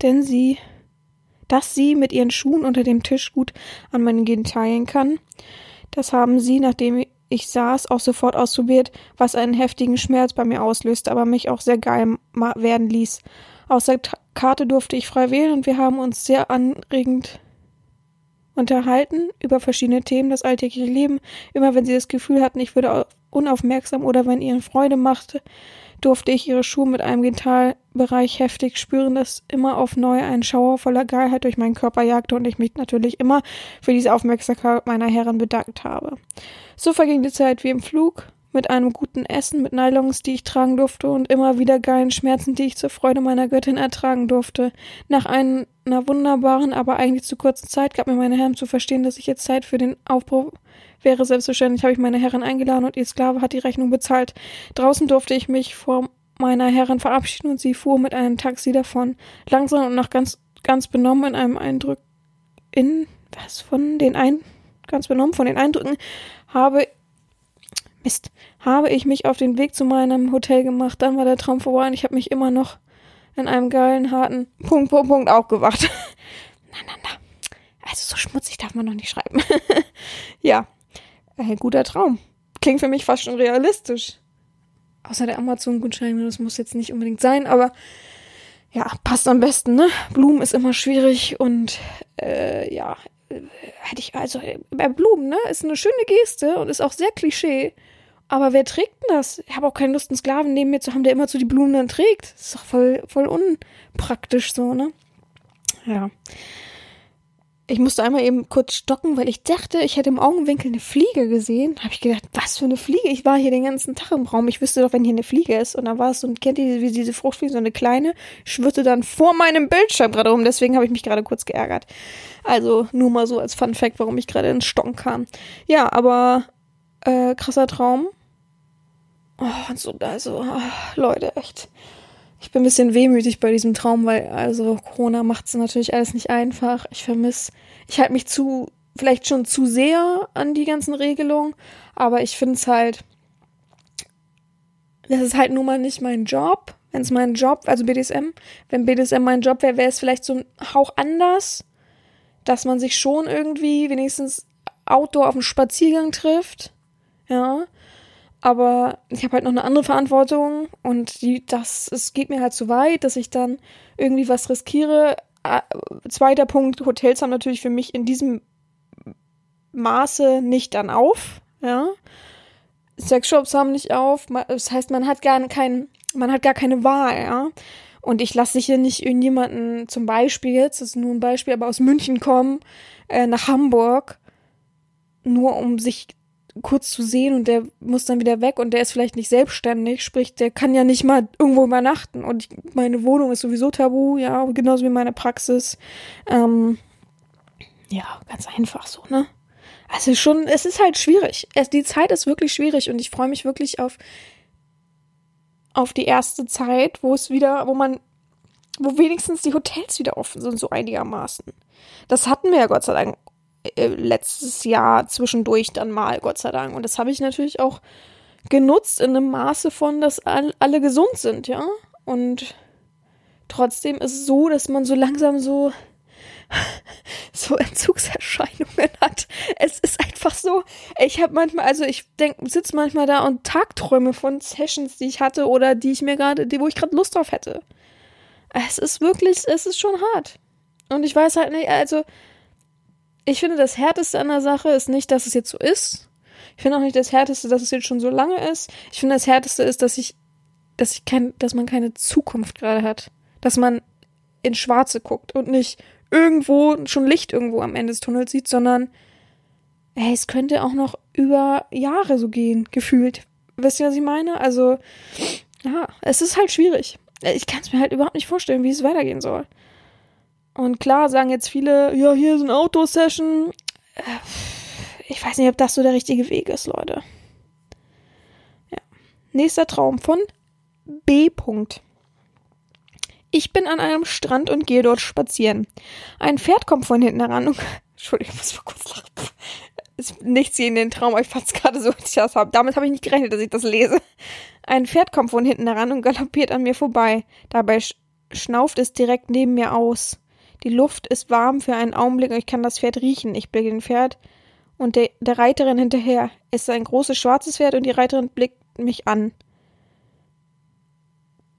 denn sie, dass sie mit ihren Schuhen unter dem Tisch gut an meinen Genitalien kann. Das haben sie, nachdem ich saß, auch sofort ausprobiert, was einen heftigen Schmerz bei mir auslöste, aber mich auch sehr geil werden ließ. Aus der Karte durfte ich frei wählen und wir haben uns sehr anregend unterhalten über verschiedene Themen, das alltägliche Leben. Immer wenn sie das Gefühl hatten, ich würde unaufmerksam oder wenn ihnen Freude machte, durfte ich ihre Schuhe mit einem Genitalbereich heftig spüren, dass immer auf neu ein Schauer voller Geilheit durch meinen Körper jagte und ich mich natürlich immer für diese Aufmerksamkeit meiner Herren bedankt habe. So verging die Zeit wie im Flug, mit einem guten Essen, mit Nylons, die ich tragen durfte und immer wieder geilen Schmerzen, die ich zur Freude meiner Göttin ertragen durfte. Nach einer wunderbaren, aber eigentlich zu kurzen Zeit gab mir meine Herren zu verstehen, dass ich jetzt Zeit für den Aufbruch wäre. Selbstverständlich habe ich meine Herren eingeladen und ihr Sklave hat die Rechnung bezahlt. Draußen durfte ich mich vor meiner Herren verabschieden und sie fuhr mit einem Taxi davon. Langsam und noch ganz, ganz benommen in einem Eindruck, in, was, von den ein, ganz benommen von den Eindrücken, habe Mist, habe ich mich auf den Weg zu meinem Hotel gemacht, dann war der Traum vorbei und ich habe mich immer noch in einem geilen, harten Punkt, Punkt, Punkt aufgewacht. [laughs] na, na, na. Also so schmutzig darf man noch nicht schreiben. [laughs] ja, ein guter Traum. Klingt für mich fast schon realistisch. Außer der Amazon-Gutschein, das muss jetzt nicht unbedingt sein, aber ja, passt am besten, ne? Blumen ist immer schwierig und äh, ja, äh, hätte ich, also bei Blumen, ne? Ist eine schöne Geste und ist auch sehr Klischee. Aber wer trägt denn das? Ich habe auch keine Lust, einen Sklaven neben mir zu haben, der immer so die Blumen dann trägt. Das ist doch voll, voll unpraktisch so, ne? Ja. Ich musste einmal eben kurz stocken, weil ich dachte, ich hätte im Augenwinkel eine Fliege gesehen. Habe ich gedacht, was für eine Fliege? Ich war hier den ganzen Tag im Raum. Ich wüsste doch, wenn hier eine Fliege ist. Und dann war es so, kennt ihr wie diese Fruchtfliege, so eine kleine, schwirrte dann vor meinem Bildschirm gerade rum. Deswegen habe ich mich gerade kurz geärgert. Also nur mal so als Fun Fact, warum ich gerade ins Stocken kam. Ja, aber äh, krasser Traum. Oh, und so, also, oh, Leute, echt ich bin ein bisschen wehmütig bei diesem Traum, weil also Corona macht es natürlich alles nicht einfach. Ich vermisse, ich halte mich zu, vielleicht schon zu sehr an die ganzen Regelungen, aber ich finde es halt, das ist halt nun mal nicht mein Job. Wenn es mein Job, also BDSM, wenn BDSM mein Job wäre, wäre es vielleicht so ein Hauch anders, dass man sich schon irgendwie wenigstens outdoor auf dem Spaziergang trifft. Ja aber ich habe halt noch eine andere Verantwortung und die, das, es geht mir halt zu weit, dass ich dann irgendwie was riskiere. Äh, zweiter Punkt, Hotels haben natürlich für mich in diesem Maße nicht dann auf, ja. Sexshops haben nicht auf, das heißt, man hat gar kein, man hat gar keine Wahl, ja. Und ich lasse hier nicht irgendjemanden, zum Beispiel jetzt, das ist nur ein Beispiel, aber aus München kommen, äh, nach Hamburg, nur um sich kurz zu sehen und der muss dann wieder weg und der ist vielleicht nicht selbstständig, sprich, der kann ja nicht mal irgendwo übernachten und ich, meine Wohnung ist sowieso tabu, ja, genauso wie meine Praxis. Ähm, ja, ganz einfach so, ne? Also schon, es ist halt schwierig. Es, die Zeit ist wirklich schwierig und ich freue mich wirklich auf, auf die erste Zeit, wo es wieder, wo man, wo wenigstens die Hotels wieder offen sind, so einigermaßen. Das hatten wir ja Gott sei Dank letztes Jahr zwischendurch dann mal, Gott sei Dank. Und das habe ich natürlich auch genutzt in einem Maße von, dass all, alle gesund sind, ja. Und trotzdem ist es so, dass man so langsam so [laughs] so Entzugserscheinungen hat. Es ist einfach so, ich habe manchmal, also ich sitze manchmal da und Tagträume von Sessions, die ich hatte oder die ich mir gerade, wo ich gerade Lust drauf hätte. Es ist wirklich, es ist schon hart. Und ich weiß halt nicht, also ich finde, das Härteste an der Sache ist nicht, dass es jetzt so ist. Ich finde auch nicht das Härteste, dass es jetzt schon so lange ist. Ich finde, das Härteste ist, dass ich, dass ich kein, dass man keine Zukunft gerade hat. Dass man in Schwarze guckt und nicht irgendwo schon Licht irgendwo am Ende des Tunnels sieht, sondern hey, es könnte auch noch über Jahre so gehen, gefühlt. Wisst ihr, was ich meine? Also, ja, es ist halt schwierig. Ich kann es mir halt überhaupt nicht vorstellen, wie es weitergehen soll. Und klar sagen jetzt viele, ja, hier ist ein Outdoor-Session. Ich weiß nicht, ob das so der richtige Weg ist, Leute. Ja. Nächster Traum von B. Ich bin an einem Strand und gehe dort spazieren. Ein Pferd kommt von hinten heran und. [laughs] Entschuldigung, ich muss mal kurz lachen. Ist nichts hier in den Traum, aber ich fand es gerade so, ich das hab. Damit habe ich nicht gerechnet, dass ich das lese. Ein Pferd kommt von hinten heran und galoppiert an mir vorbei. Dabei schnauft es direkt neben mir aus. Die Luft ist warm für einen Augenblick und ich kann das Pferd riechen. Ich blicke den Pferd und der, der Reiterin hinterher. Es ist ein großes schwarzes Pferd und die Reiterin blickt mich an.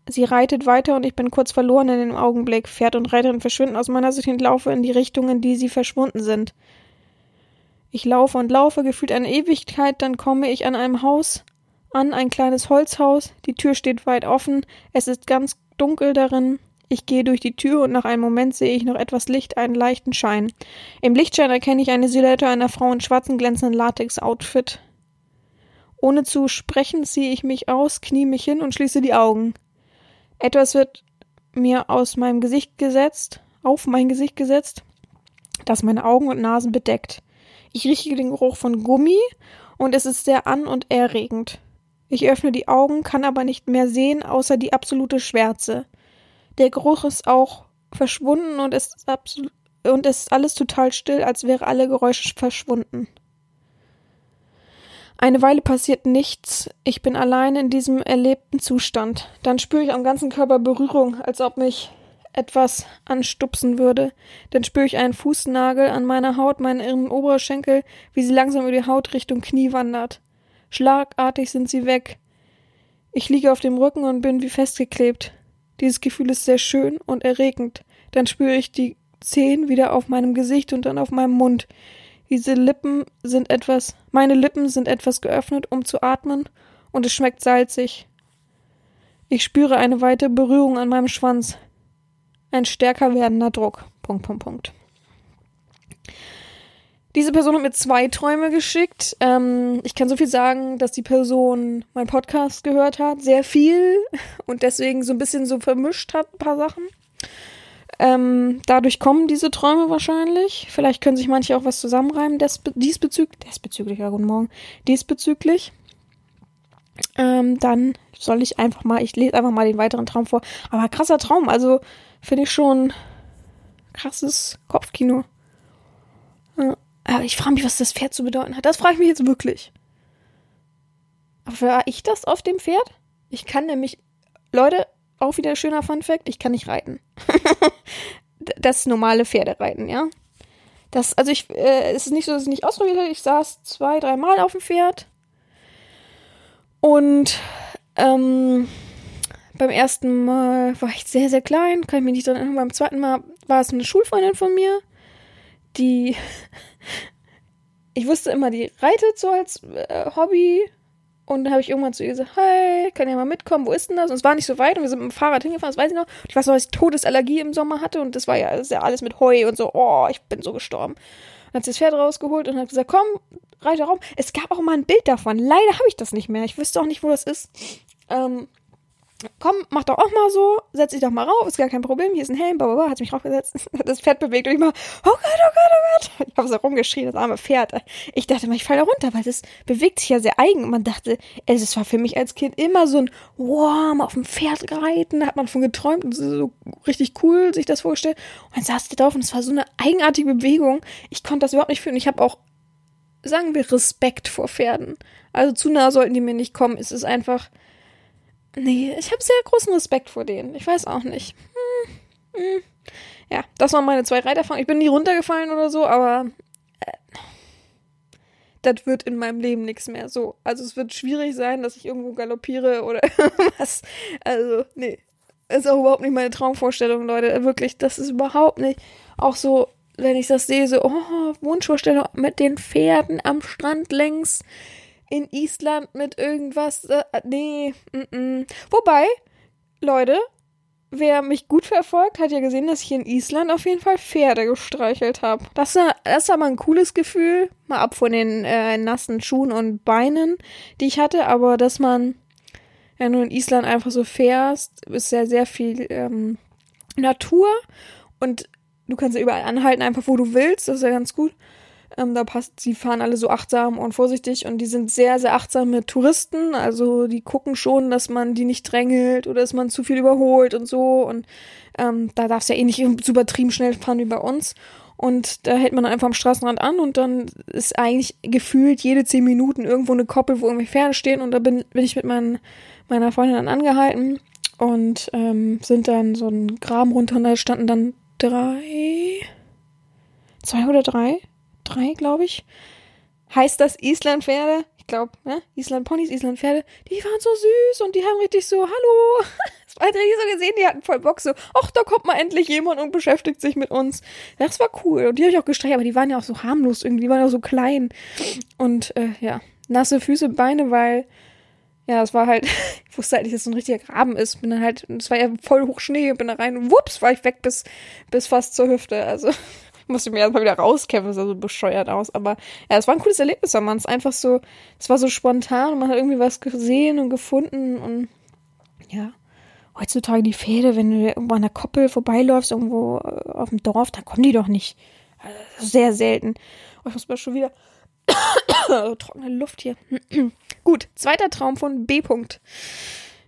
Sie reitet weiter und ich bin kurz verloren in dem Augenblick. Pferd und Reiterin verschwinden aus meiner Sicht und laufe in die Richtung, in die sie verschwunden sind. Ich laufe und laufe, gefühlt eine Ewigkeit, dann komme ich an einem Haus an, ein kleines Holzhaus. Die Tür steht weit offen, es ist ganz dunkel darin. Ich gehe durch die Tür und nach einem Moment sehe ich noch etwas Licht, einen leichten Schein. Im Lichtschein erkenne ich eine Silhouette einer Frau in schwarzen glänzenden Latex-Outfit. Ohne zu sprechen ziehe ich mich aus, knie mich hin und schließe die Augen. Etwas wird mir aus meinem Gesicht gesetzt, auf mein Gesicht gesetzt, das meine Augen und Nasen bedeckt. Ich rieche den Geruch von Gummi und es ist sehr an- und erregend. Ich öffne die Augen, kann aber nicht mehr sehen, außer die absolute Schwärze. Der Geruch ist auch verschwunden und ist absolut und es ist alles total still, als wäre alle Geräusche verschwunden. Eine Weile passiert nichts. Ich bin allein in diesem erlebten Zustand. Dann spüre ich am ganzen Körper Berührung, als ob mich etwas anstupsen würde. Dann spüre ich einen Fußnagel an meiner Haut, meinen Oberschenkel, wie sie langsam über die Haut Richtung Knie wandert. Schlagartig sind sie weg. Ich liege auf dem Rücken und bin wie festgeklebt. Dieses Gefühl ist sehr schön und erregend. Dann spüre ich die Zehen wieder auf meinem Gesicht und dann auf meinem Mund. Diese Lippen sind etwas, meine Lippen sind etwas geöffnet, um zu atmen, und es schmeckt salzig. Ich spüre eine weite Berührung an meinem Schwanz. Ein stärker werdender Druck. Punkt, Punkt, Punkt. Diese Person hat mir zwei Träume geschickt. Ähm, ich kann so viel sagen, dass die Person meinen Podcast gehört hat, sehr viel [laughs] und deswegen so ein bisschen so vermischt hat, ein paar Sachen. Ähm, dadurch kommen diese Träume wahrscheinlich. Vielleicht können sich manche auch was zusammenreimen diesbezüglich. Diesbezüglich, ja, guten Morgen. Diesbezüglich. Ähm, dann soll ich einfach mal, ich lese einfach mal den weiteren Traum vor. Aber krasser Traum, also finde ich schon krasses Kopfkino. Aber ich frage mich, was das Pferd zu bedeuten hat. Das frage ich mich jetzt wirklich. War ich das auf dem Pferd? Ich kann nämlich, Leute, auch wieder schöner Fun Fact, ich kann nicht reiten. [laughs] das normale Pferdereiten, ja. Das, also ich, äh, es ist nicht so, dass ich nicht ausprobiert habe. Ich saß zwei, dreimal auf dem Pferd. Und ähm, beim ersten Mal war ich sehr, sehr klein, kann ich mich nicht dran erinnern. Beim zweiten Mal war es eine Schulfreundin von mir, die [laughs] ich wusste immer, die reitet so als äh, Hobby Und dann habe ich irgendwann zu ihr gesagt, hey, kann ja mal mitkommen, wo ist denn das? Und es war nicht so weit und wir sind mit dem Fahrrad hingefahren, das weiß ich noch. Und ich weiß noch, dass ich Todesallergie im Sommer hatte und das war ja, das ja alles mit Heu und so, oh, ich bin so gestorben. Dann hat sie das Pferd rausgeholt und hat gesagt, komm, reite Raum. Es gab auch mal ein Bild davon. Leider habe ich das nicht mehr. Ich wüsste auch nicht, wo das ist. Ähm, komm, mach doch auch mal so, setz dich doch mal rauf, ist gar kein Problem, hier ist ein Helm, blablabla, hat mich raufgesetzt, hat [laughs] das Pferd bewegt und ich mal, oh Gott, oh Gott, oh Gott. [laughs] Ich habe so rumgeschrien, das arme Pferd. Ich dachte mal, ich falle runter, weil das bewegt sich ja sehr eigen. Und man dachte, es war für mich als Kind immer so ein, wow, mal auf dem Pferd reiten, da hat man von geträumt und so richtig cool sich das vorgestellt. Und dann saß der drauf und es war so eine eigenartige Bewegung. Ich konnte das überhaupt nicht fühlen. Ich habe auch, sagen wir, Respekt vor Pferden. Also zu nah sollten die mir nicht kommen. Es ist einfach, Nee, ich habe sehr großen Respekt vor denen. Ich weiß auch nicht. Hm, hm. Ja, das waren meine zwei Reiterfahrungen. Ich bin nie runtergefallen oder so, aber äh, das wird in meinem Leben nichts mehr so. Also es wird schwierig sein, dass ich irgendwo galoppiere oder [laughs] was. Also, nee. Ist auch überhaupt nicht meine Traumvorstellung, Leute. Wirklich, das ist überhaupt nicht. Auch so, wenn ich das sehe, so, oh, Wunschvorstellung mit den Pferden am Strand längs in Island mit irgendwas. Äh, nee, mm -mm. Wobei, Leute, wer mich gut verfolgt, hat ja gesehen, dass ich in Island auf jeden Fall Pferde gestreichelt habe. Das, das war mal ein cooles Gefühl. Mal ab von den äh, nassen Schuhen und Beinen, die ich hatte, aber dass man ja nur in Island einfach so fährst, ist ja sehr viel ähm, Natur und du kannst ja überall anhalten, einfach wo du willst. Das ist ja ganz gut. Ähm, da passt, sie fahren alle so achtsam und vorsichtig und die sind sehr, sehr achtsam mit Touristen. Also die gucken schon, dass man die nicht drängelt oder dass man zu viel überholt und so. Und ähm, da darfst du ja eh nicht übertrieben schnell fahren wie bei uns. Und da hält man einfach am Straßenrand an und dann ist eigentlich gefühlt jede zehn Minuten irgendwo eine Koppel, wo irgendwie Pferde stehen. Und da bin, bin ich mit mein, meiner Freundin dann angehalten und ähm, sind dann so einen Graben runter und da standen dann drei, zwei oder drei drei, glaube ich. Heißt das Islandpferde? Ich glaube, ne? Island-Ponys, Island-Pferde. Die waren so süß und die haben richtig so, hallo. [laughs] Das war richtig so gesehen, die hatten voll Bock so, ach, da kommt mal endlich jemand und beschäftigt sich mit uns. Das war cool. Und die habe ich auch gestreichelt, aber die waren ja auch so harmlos irgendwie, die waren auch so klein. Und äh, ja, nasse Füße, Beine, weil ja, es war halt, [laughs] ich wusste halt nicht, dass es so ein richtiger Graben ist. Bin dann halt, es war ja voll hoch Schnee, bin da rein und wups, war ich weg bis, bis fast zur Hüfte. Also musste ich mir erstmal wieder rauskämpfen, sah so bescheuert aus. Aber ja, es war ein cooles Erlebnis, weil man es einfach so, es war so spontan und man hat irgendwie was gesehen und gefunden und ja. Heutzutage die Pferde, wenn du irgendwo an der Koppel vorbeiläufst, irgendwo äh, auf dem Dorf, dann kommen die doch nicht. Also sehr selten. Oh, ich muss mal schon wieder [coughs] trockene Luft hier. [clears throat] Gut, zweiter Traum von B. -Punkt.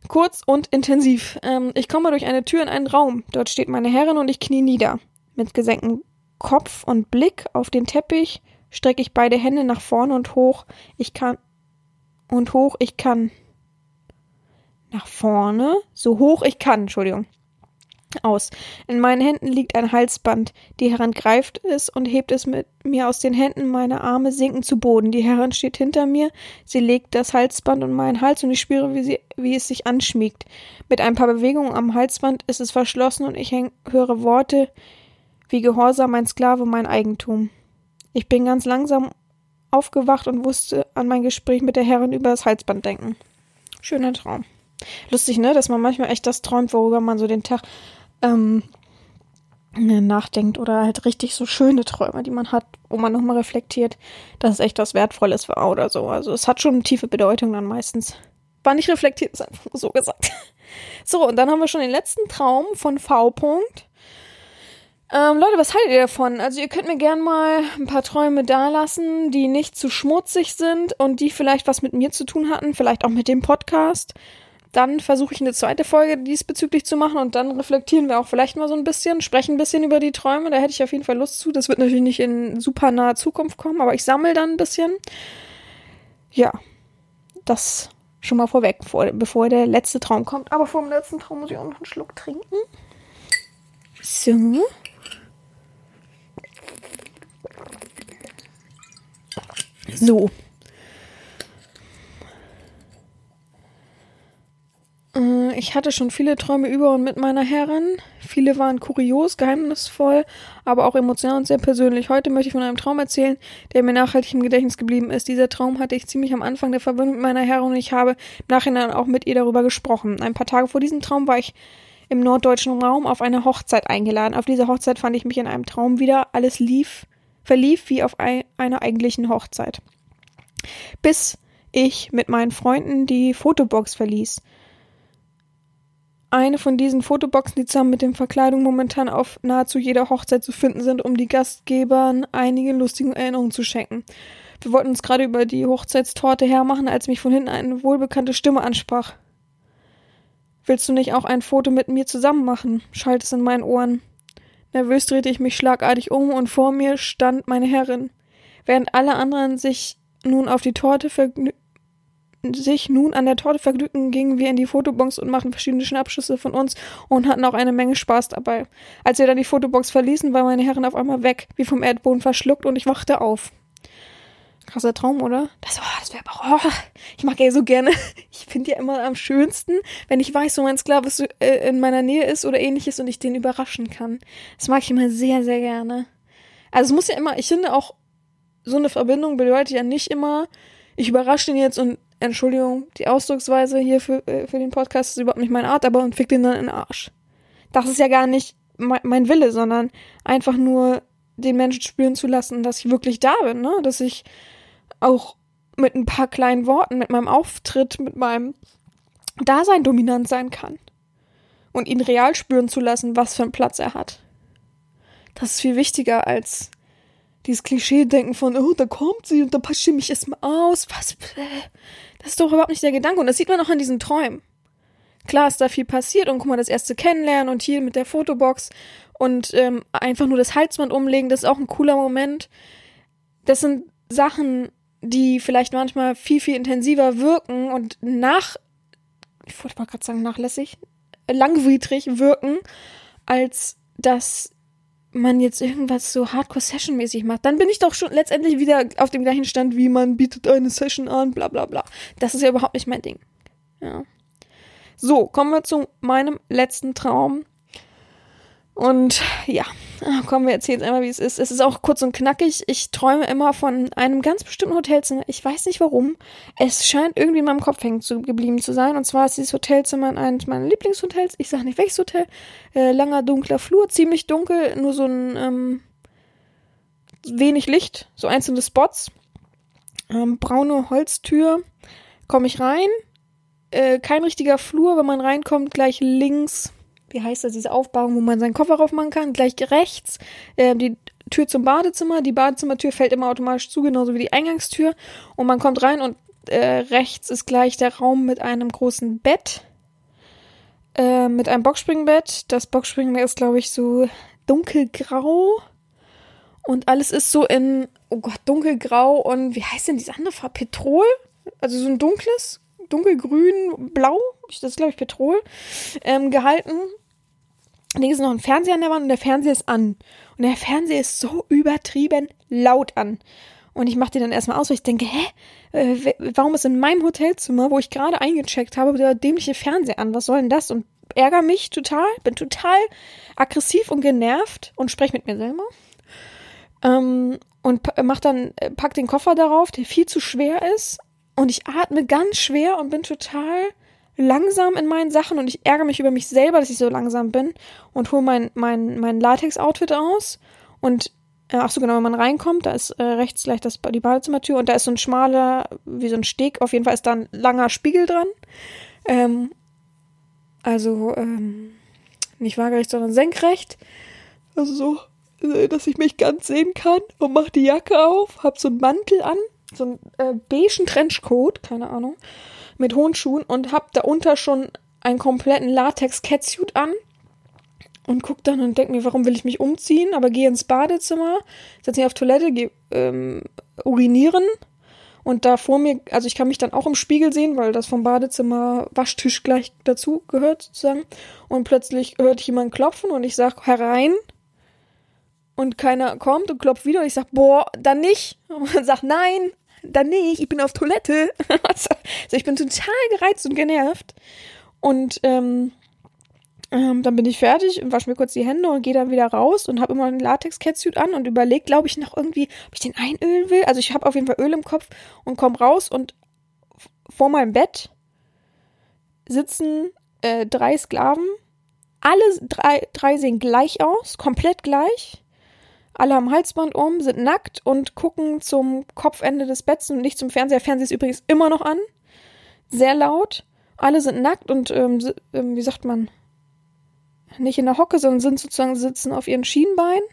Kurz und intensiv. Ähm, ich komme durch eine Tür in einen Raum. Dort steht meine Herrin und ich knie nieder. Mit gesenktem Kopf und Blick auf den Teppich strecke ich beide Hände nach vorne und hoch. Ich kann und hoch ich kann. Nach vorne, so hoch ich kann, Entschuldigung. Aus. In meinen Händen liegt ein Halsband. Die Herrin greift es und hebt es mit mir aus den Händen. Meine Arme sinken zu Boden. Die Herrin steht hinter mir. Sie legt das Halsband um meinen Hals und ich spüre, wie, sie, wie es sich anschmiegt. Mit ein paar Bewegungen am Halsband ist es verschlossen und ich häng, höre Worte, wie Gehorsam mein Sklave mein Eigentum. Ich bin ganz langsam aufgewacht und wusste an mein Gespräch mit der Herrin über das Halsband denken. Schöner Traum. Lustig, ne, dass man manchmal echt das träumt, worüber man so den Tag ähm, nachdenkt oder halt richtig so schöne Träume, die man hat, wo man nochmal reflektiert, dass es echt was Wertvolles war oder so. Also es hat schon eine tiefe Bedeutung dann meistens. War nicht reflektiert, ist einfach so gesagt. [laughs] So, und dann haben wir schon den letzten Traum von V. -Punkt. Ähm, Leute, was haltet ihr davon? Also ihr könnt mir gern mal ein paar Träume dalassen, die nicht zu schmutzig sind und die vielleicht was mit mir zu tun hatten, vielleicht auch mit dem Podcast. Dann versuche ich eine zweite Folge diesbezüglich zu machen und dann reflektieren wir auch vielleicht mal so ein bisschen, sprechen ein bisschen über die Träume. Da hätte ich auf jeden Fall Lust zu. Das wird natürlich nicht in super naher Zukunft kommen, aber ich sammle dann ein bisschen. Ja, das schon mal vorweg, vor, bevor der letzte Traum kommt. Aber vor dem letzten Traum muss ich auch noch einen Schluck trinken. So. So. Äh, ich hatte schon viele Träume über und mit meiner Herrin. Viele waren kurios, geheimnisvoll, aber auch emotional und sehr persönlich. Heute möchte ich von einem Traum erzählen, der mir nachhaltig im Gedächtnis geblieben ist. Dieser Traum hatte ich ziemlich am Anfang der Verbindung mit meiner Herrin und ich habe im Nachhinein auch mit ihr darüber gesprochen. Ein paar Tage vor diesem Traum war ich im norddeutschen Raum auf eine Hochzeit eingeladen. Auf dieser Hochzeit fand ich mich in einem Traum wieder. Alles lief, verlief wie auf einer eigentlichen Hochzeit. Bis ich mit meinen Freunden die Fotobox verließ eine von diesen Fotoboxen, die zusammen mit den Verkleidungen momentan auf nahezu jeder Hochzeit zu finden sind, um die Gastgebern einige lustige Erinnerungen zu schenken. Wir wollten uns gerade über die Hochzeitstorte hermachen, als mich von hinten eine wohlbekannte Stimme ansprach. Willst du nicht auch ein Foto mit mir zusammen machen? schallt es in meinen Ohren. Nervös drehte ich mich schlagartig um und vor mir stand meine Herrin. Während alle anderen sich nun auf die Torte vergnü sich nun an der Torte vergnügten, gingen wir in die Fotobox und machten verschiedene Schnappschüsse von uns und hatten auch eine Menge Spaß dabei. Als wir dann die Fotobox verließen, war meine Herren auf einmal weg, wie vom Erdboden verschluckt und ich wachte auf. Krasser Traum, oder? Das, oh, das wäre aber, oh, ich mag ja so gerne. [laughs] Ich finde ja immer am schönsten, wenn ich weiß, wo mein Sklave äh, in meiner Nähe ist oder ähnliches und ich den überraschen kann. Das mag ich immer sehr, sehr gerne. Also es muss ja immer, ich finde auch, so eine Verbindung bedeutet ja nicht immer, ich überrasche den jetzt und Entschuldigung, die Ausdrucksweise hier für, äh, für den Podcast ist überhaupt nicht meine Art, aber und fick den dann in den Arsch. Das ist ja gar nicht mein, mein Wille, sondern einfach nur den Menschen spüren zu lassen, dass ich wirklich da bin, ne? Dass ich auch mit ein paar kleinen Worten, mit meinem Auftritt, mit meinem Dasein dominant sein kann. Und ihn real spüren zu lassen, was für einen Platz er hat. Das ist viel wichtiger als dieses Klischee-Denken von, oh, da kommt sie und da passt sie mich erstmal aus. Was? Das ist doch überhaupt nicht der Gedanke. Und das sieht man auch an diesen Träumen. Klar ist da viel passiert und guck mal, das erste Kennenlernen und hier mit der Fotobox und ähm, einfach nur das Halsband umlegen, das ist auch ein cooler Moment. Das sind Sachen, die vielleicht manchmal viel, viel intensiver wirken und nach, ich wollte mal gerade sagen, nachlässig, langwidrig wirken, als dass man jetzt irgendwas so Hardcore-Session-mäßig macht, dann bin ich doch schon letztendlich wieder auf dem gleichen Stand, wie man bietet eine Session an, bla bla bla. Das ist ja überhaupt nicht mein Ding. Ja. So, kommen wir zu meinem letzten Traum. Und ja, ah, kommen wir erzählen einmal, wie es ist. Es ist auch kurz und knackig. Ich träume immer von einem ganz bestimmten Hotelzimmer. Ich weiß nicht warum. Es scheint irgendwie in meinem Kopf hängen zu, geblieben zu sein. Und zwar ist dieses Hotelzimmer in einem meiner Lieblingshotels. Ich sage nicht welches Hotel. Äh, langer, dunkler Flur, ziemlich dunkel, nur so ein ähm, wenig Licht, so einzelne Spots. Ähm, braune Holztür. Komme ich rein. Äh, kein richtiger Flur, wenn man reinkommt, gleich links wie heißt das, diese Aufbauung, wo man seinen Koffer raufmachen kann. Gleich rechts äh, die Tür zum Badezimmer. Die Badezimmertür fällt immer automatisch zu, genauso wie die Eingangstür. Und man kommt rein und äh, rechts ist gleich der Raum mit einem großen Bett. Äh, mit einem Boxspringbett. Das Boxspringbett ist, glaube ich, so dunkelgrau. Und alles ist so in, oh Gott, dunkelgrau und wie heißt denn diese andere Farbe? Petrol? Also so ein dunkles, dunkelgrün, blau, das ist glaube ich Petrol, ähm, gehalten links ist noch ein Fernseher an der Wand und der Fernseher ist an. Und der Fernseher ist so übertrieben laut an. Und ich mache den dann erstmal aus, weil ich denke, hä, äh, warum ist in meinem Hotelzimmer, wo ich gerade eingecheckt habe, der dämliche Fernseher an? Was soll denn das? Und ärgere mich total, bin total aggressiv und genervt und spreche mit mir selber. Ähm, und mach dann, äh, pack den Koffer darauf, der viel zu schwer ist. Und ich atme ganz schwer und bin total langsam in meinen Sachen und ich ärgere mich über mich selber, dass ich so langsam bin und hole mein, mein, mein Latex-Outfit aus und äh, ach so genau, wenn man reinkommt, da ist äh, rechts gleich das, die Badezimmertür und da ist so ein schmaler, wie so ein Steg, auf jeden Fall ist da ein langer Spiegel dran. Ähm, also ähm, nicht waagerecht, sondern senkrecht. Also so, äh, dass ich mich ganz sehen kann und mach die Jacke auf, hab so einen Mantel an, so einen äh, beigen Trenchcoat, keine Ahnung mit hohen Schuhen und hab darunter schon einen kompletten Latex-Catsuit an und guck dann und denk mir, warum will ich mich umziehen, aber gehe ins Badezimmer, setze mich auf Toilette, gehe ähm, urinieren und da vor mir, also ich kann mich dann auch im Spiegel sehen, weil das vom Badezimmer Waschtisch gleich dazu gehört sozusagen. Und plötzlich hört ich jemanden klopfen und ich sag herein. Und keiner kommt und klopft wieder und ich sag boah, dann nicht. [laughs] Und man sagt nein dann nicht, ich bin auf Toilette. [laughs] also ich bin total gereizt und genervt. Und ähm, ähm, dann bin ich fertig und wasche mir kurz die Hände und gehe dann wieder raus und habe immer einen Latex-Catsuit an und überlege, glaube ich, noch irgendwie, ob ich den einölen will. Also ich habe auf jeden Fall Öl im Kopf und komme raus und vor meinem Bett sitzen äh, drei Sklaven. Alle drei, drei sehen gleich aus, komplett gleich. Alle haben Halsband um, sind nackt und gucken zum Kopfende des Betts und nicht zum Fernseher. Fernseher ist übrigens immer noch an. Sehr laut. Alle sind nackt und, ähm, ähm wie sagt man, nicht in der Hocke, sondern sind sozusagen sitzen auf ihren Schienbeinen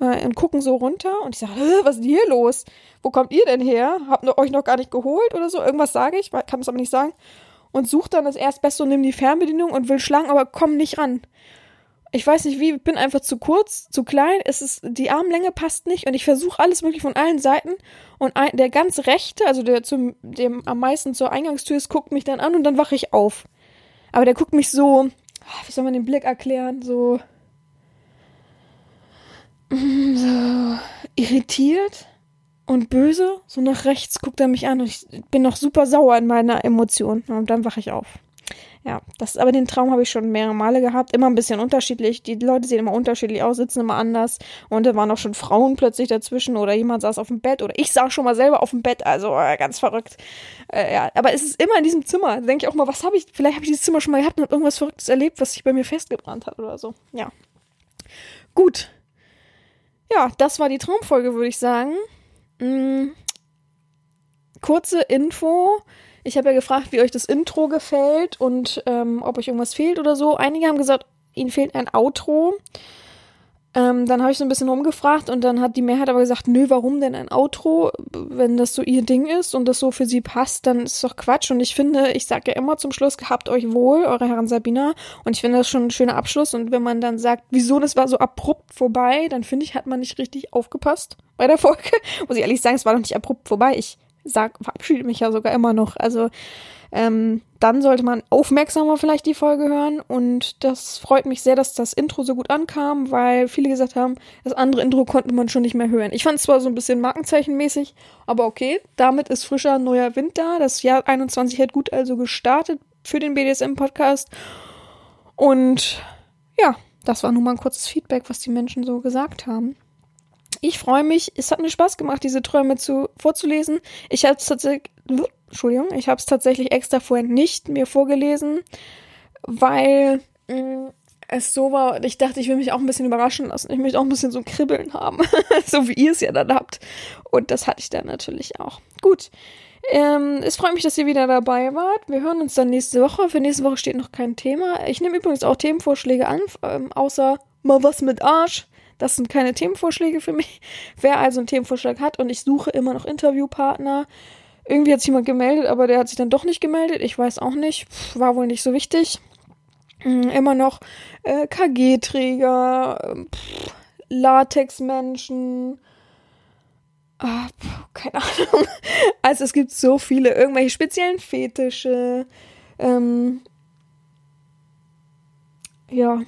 äh, und gucken so runter. Und ich sage, was ist denn hier los? Wo kommt ihr denn her? Habt ihr euch noch gar nicht geholt oder so? Irgendwas sage ich, kann es aber nicht sagen. Und sucht dann das Erstbeste und nimmt die Fernbedienung und will schlagen, aber komm nicht ran. Ich weiß nicht wie, bin einfach zu kurz, zu klein, es ist, die Armlänge passt nicht und ich versuche alles möglich von allen Seiten und ein, der ganz rechte, also der zum, dem am meisten zur Eingangstür ist, guckt mich dann an und dann wache ich auf. Aber der guckt mich so, wie soll man den Blick erklären, so, so irritiert und böse. So nach rechts guckt er mich an und ich bin noch super sauer in meiner Emotion. Und dann wache ich auf. Ja, das, aber den Traum habe ich schon mehrere Male gehabt. Immer ein bisschen unterschiedlich. Die Leute sehen immer unterschiedlich aus, sitzen immer anders. Und da waren auch schon Frauen plötzlich dazwischen oder jemand saß auf dem Bett oder ich saß schon mal selber auf dem Bett. Also äh, ganz verrückt. Äh, ja, aber es ist immer in diesem Zimmer. Da denke ich auch mal, was habe ich, vielleicht habe ich dieses Zimmer schon mal gehabt und habe irgendwas Verrücktes erlebt, was sich bei mir festgebrannt hat oder so. Ja. Gut. Ja, das war die Traumfolge, würde ich sagen. Hm. Kurze Info ich habe ja gefragt, wie euch das Intro gefällt und ähm, ob euch irgendwas fehlt oder so. Einige haben gesagt, ihnen fehlt ein Outro. Ähm, dann habe ich so ein bisschen rumgefragt und dann hat die Mehrheit aber gesagt, nö, warum denn ein Outro? Wenn das so ihr Ding ist und das so für sie passt, dann ist es doch Quatsch. Und ich finde, ich sage ja immer zum Schluss, gehabt euch wohl, eure Herren Sabina. Und ich finde das schon ein schöner Abschluss. Und wenn man dann sagt, wieso das war so abrupt vorbei, dann finde ich, hat man nicht richtig aufgepasst bei der Folge. [laughs] Muss ich ehrlich sagen, es war doch nicht abrupt vorbei. Ich sag, verabschiede mich ja sogar immer noch. Also ähm, dann sollte man aufmerksamer vielleicht die Folge hören. Und das freut mich sehr, dass das Intro so gut ankam, weil viele gesagt haben, das andere Intro konnte man schon nicht mehr hören. Ich fand es zwar so ein bisschen markenzeichenmäßig, aber okay, damit ist frischer neuer Wind da. Das Jahr 21 hat gut also gestartet für den BDSM-Podcast. Und ja, das war nun mal ein kurzes Feedback, was die Menschen so gesagt haben. Ich freue mich. Es hat mir Spaß gemacht, diese Träume zu, vorzulesen. Ich habe es tatsächlich, tatsächlich extra vorher nicht mir vorgelesen, weil mh, mm, es so war. Ich dachte, ich will mich auch ein bisschen überraschen lassen. Ich möchte auch ein bisschen so ein Kribbeln haben, [laughs] so wie ihr es ja dann habt. Und das hatte ich dann natürlich auch. Gut. Ähm, es freut mich, dass ihr wieder dabei wart. Wir hören uns dann nächste Woche. Für nächste Woche steht noch kein Thema. Ich nehme übrigens auch Themenvorschläge an, ähm, außer mal was mit Arsch. Das sind keine Themenvorschläge für mich. [laughs] Wer also einen Themenvorschlag hat und ich suche immer noch Interviewpartner. Irgendwie hat sich jemand gemeldet, aber der hat sich dann doch nicht gemeldet. Ich weiß auch nicht. War wohl nicht so wichtig. Hm, immer noch äh, KG-Träger, Latex-Menschen. Ah, keine [laughs] Ahnung. Also es gibt so viele, irgendwelche speziellen Fetische. Ähm, ja,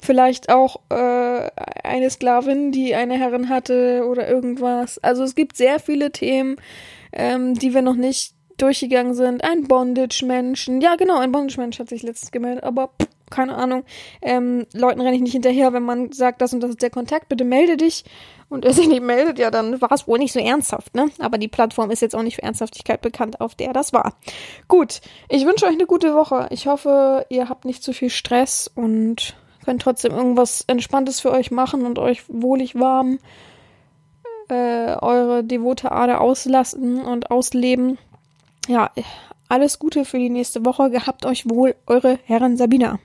Vielleicht auch äh, eine Sklavin, die eine Herrin hatte oder irgendwas. Also es gibt sehr viele Themen, ähm, die wir noch nicht durchgegangen sind. Ein Bondage-Menschen. Ja, genau, ein Bondage-Mensch hat sich letztens gemeldet, aber pff, keine Ahnung. Ähm, Leuten renne ich nicht hinterher, wenn man sagt, das und das ist der Kontakt, bitte melde dich. Und er sich nicht meldet, ja, dann war es wohl nicht so ernsthaft, ne? Aber die Plattform ist jetzt auch nicht für Ernsthaftigkeit bekannt, auf der das war. Gut, ich wünsche euch eine gute Woche. Ich hoffe, ihr habt nicht zu viel Stress und könnt trotzdem irgendwas Entspanntes für euch machen und euch wohlig warm äh, eure devote Ader auslassen und ausleben. Ja, alles Gute für die nächste Woche. Gehabt euch wohl, eure Herren Sabina.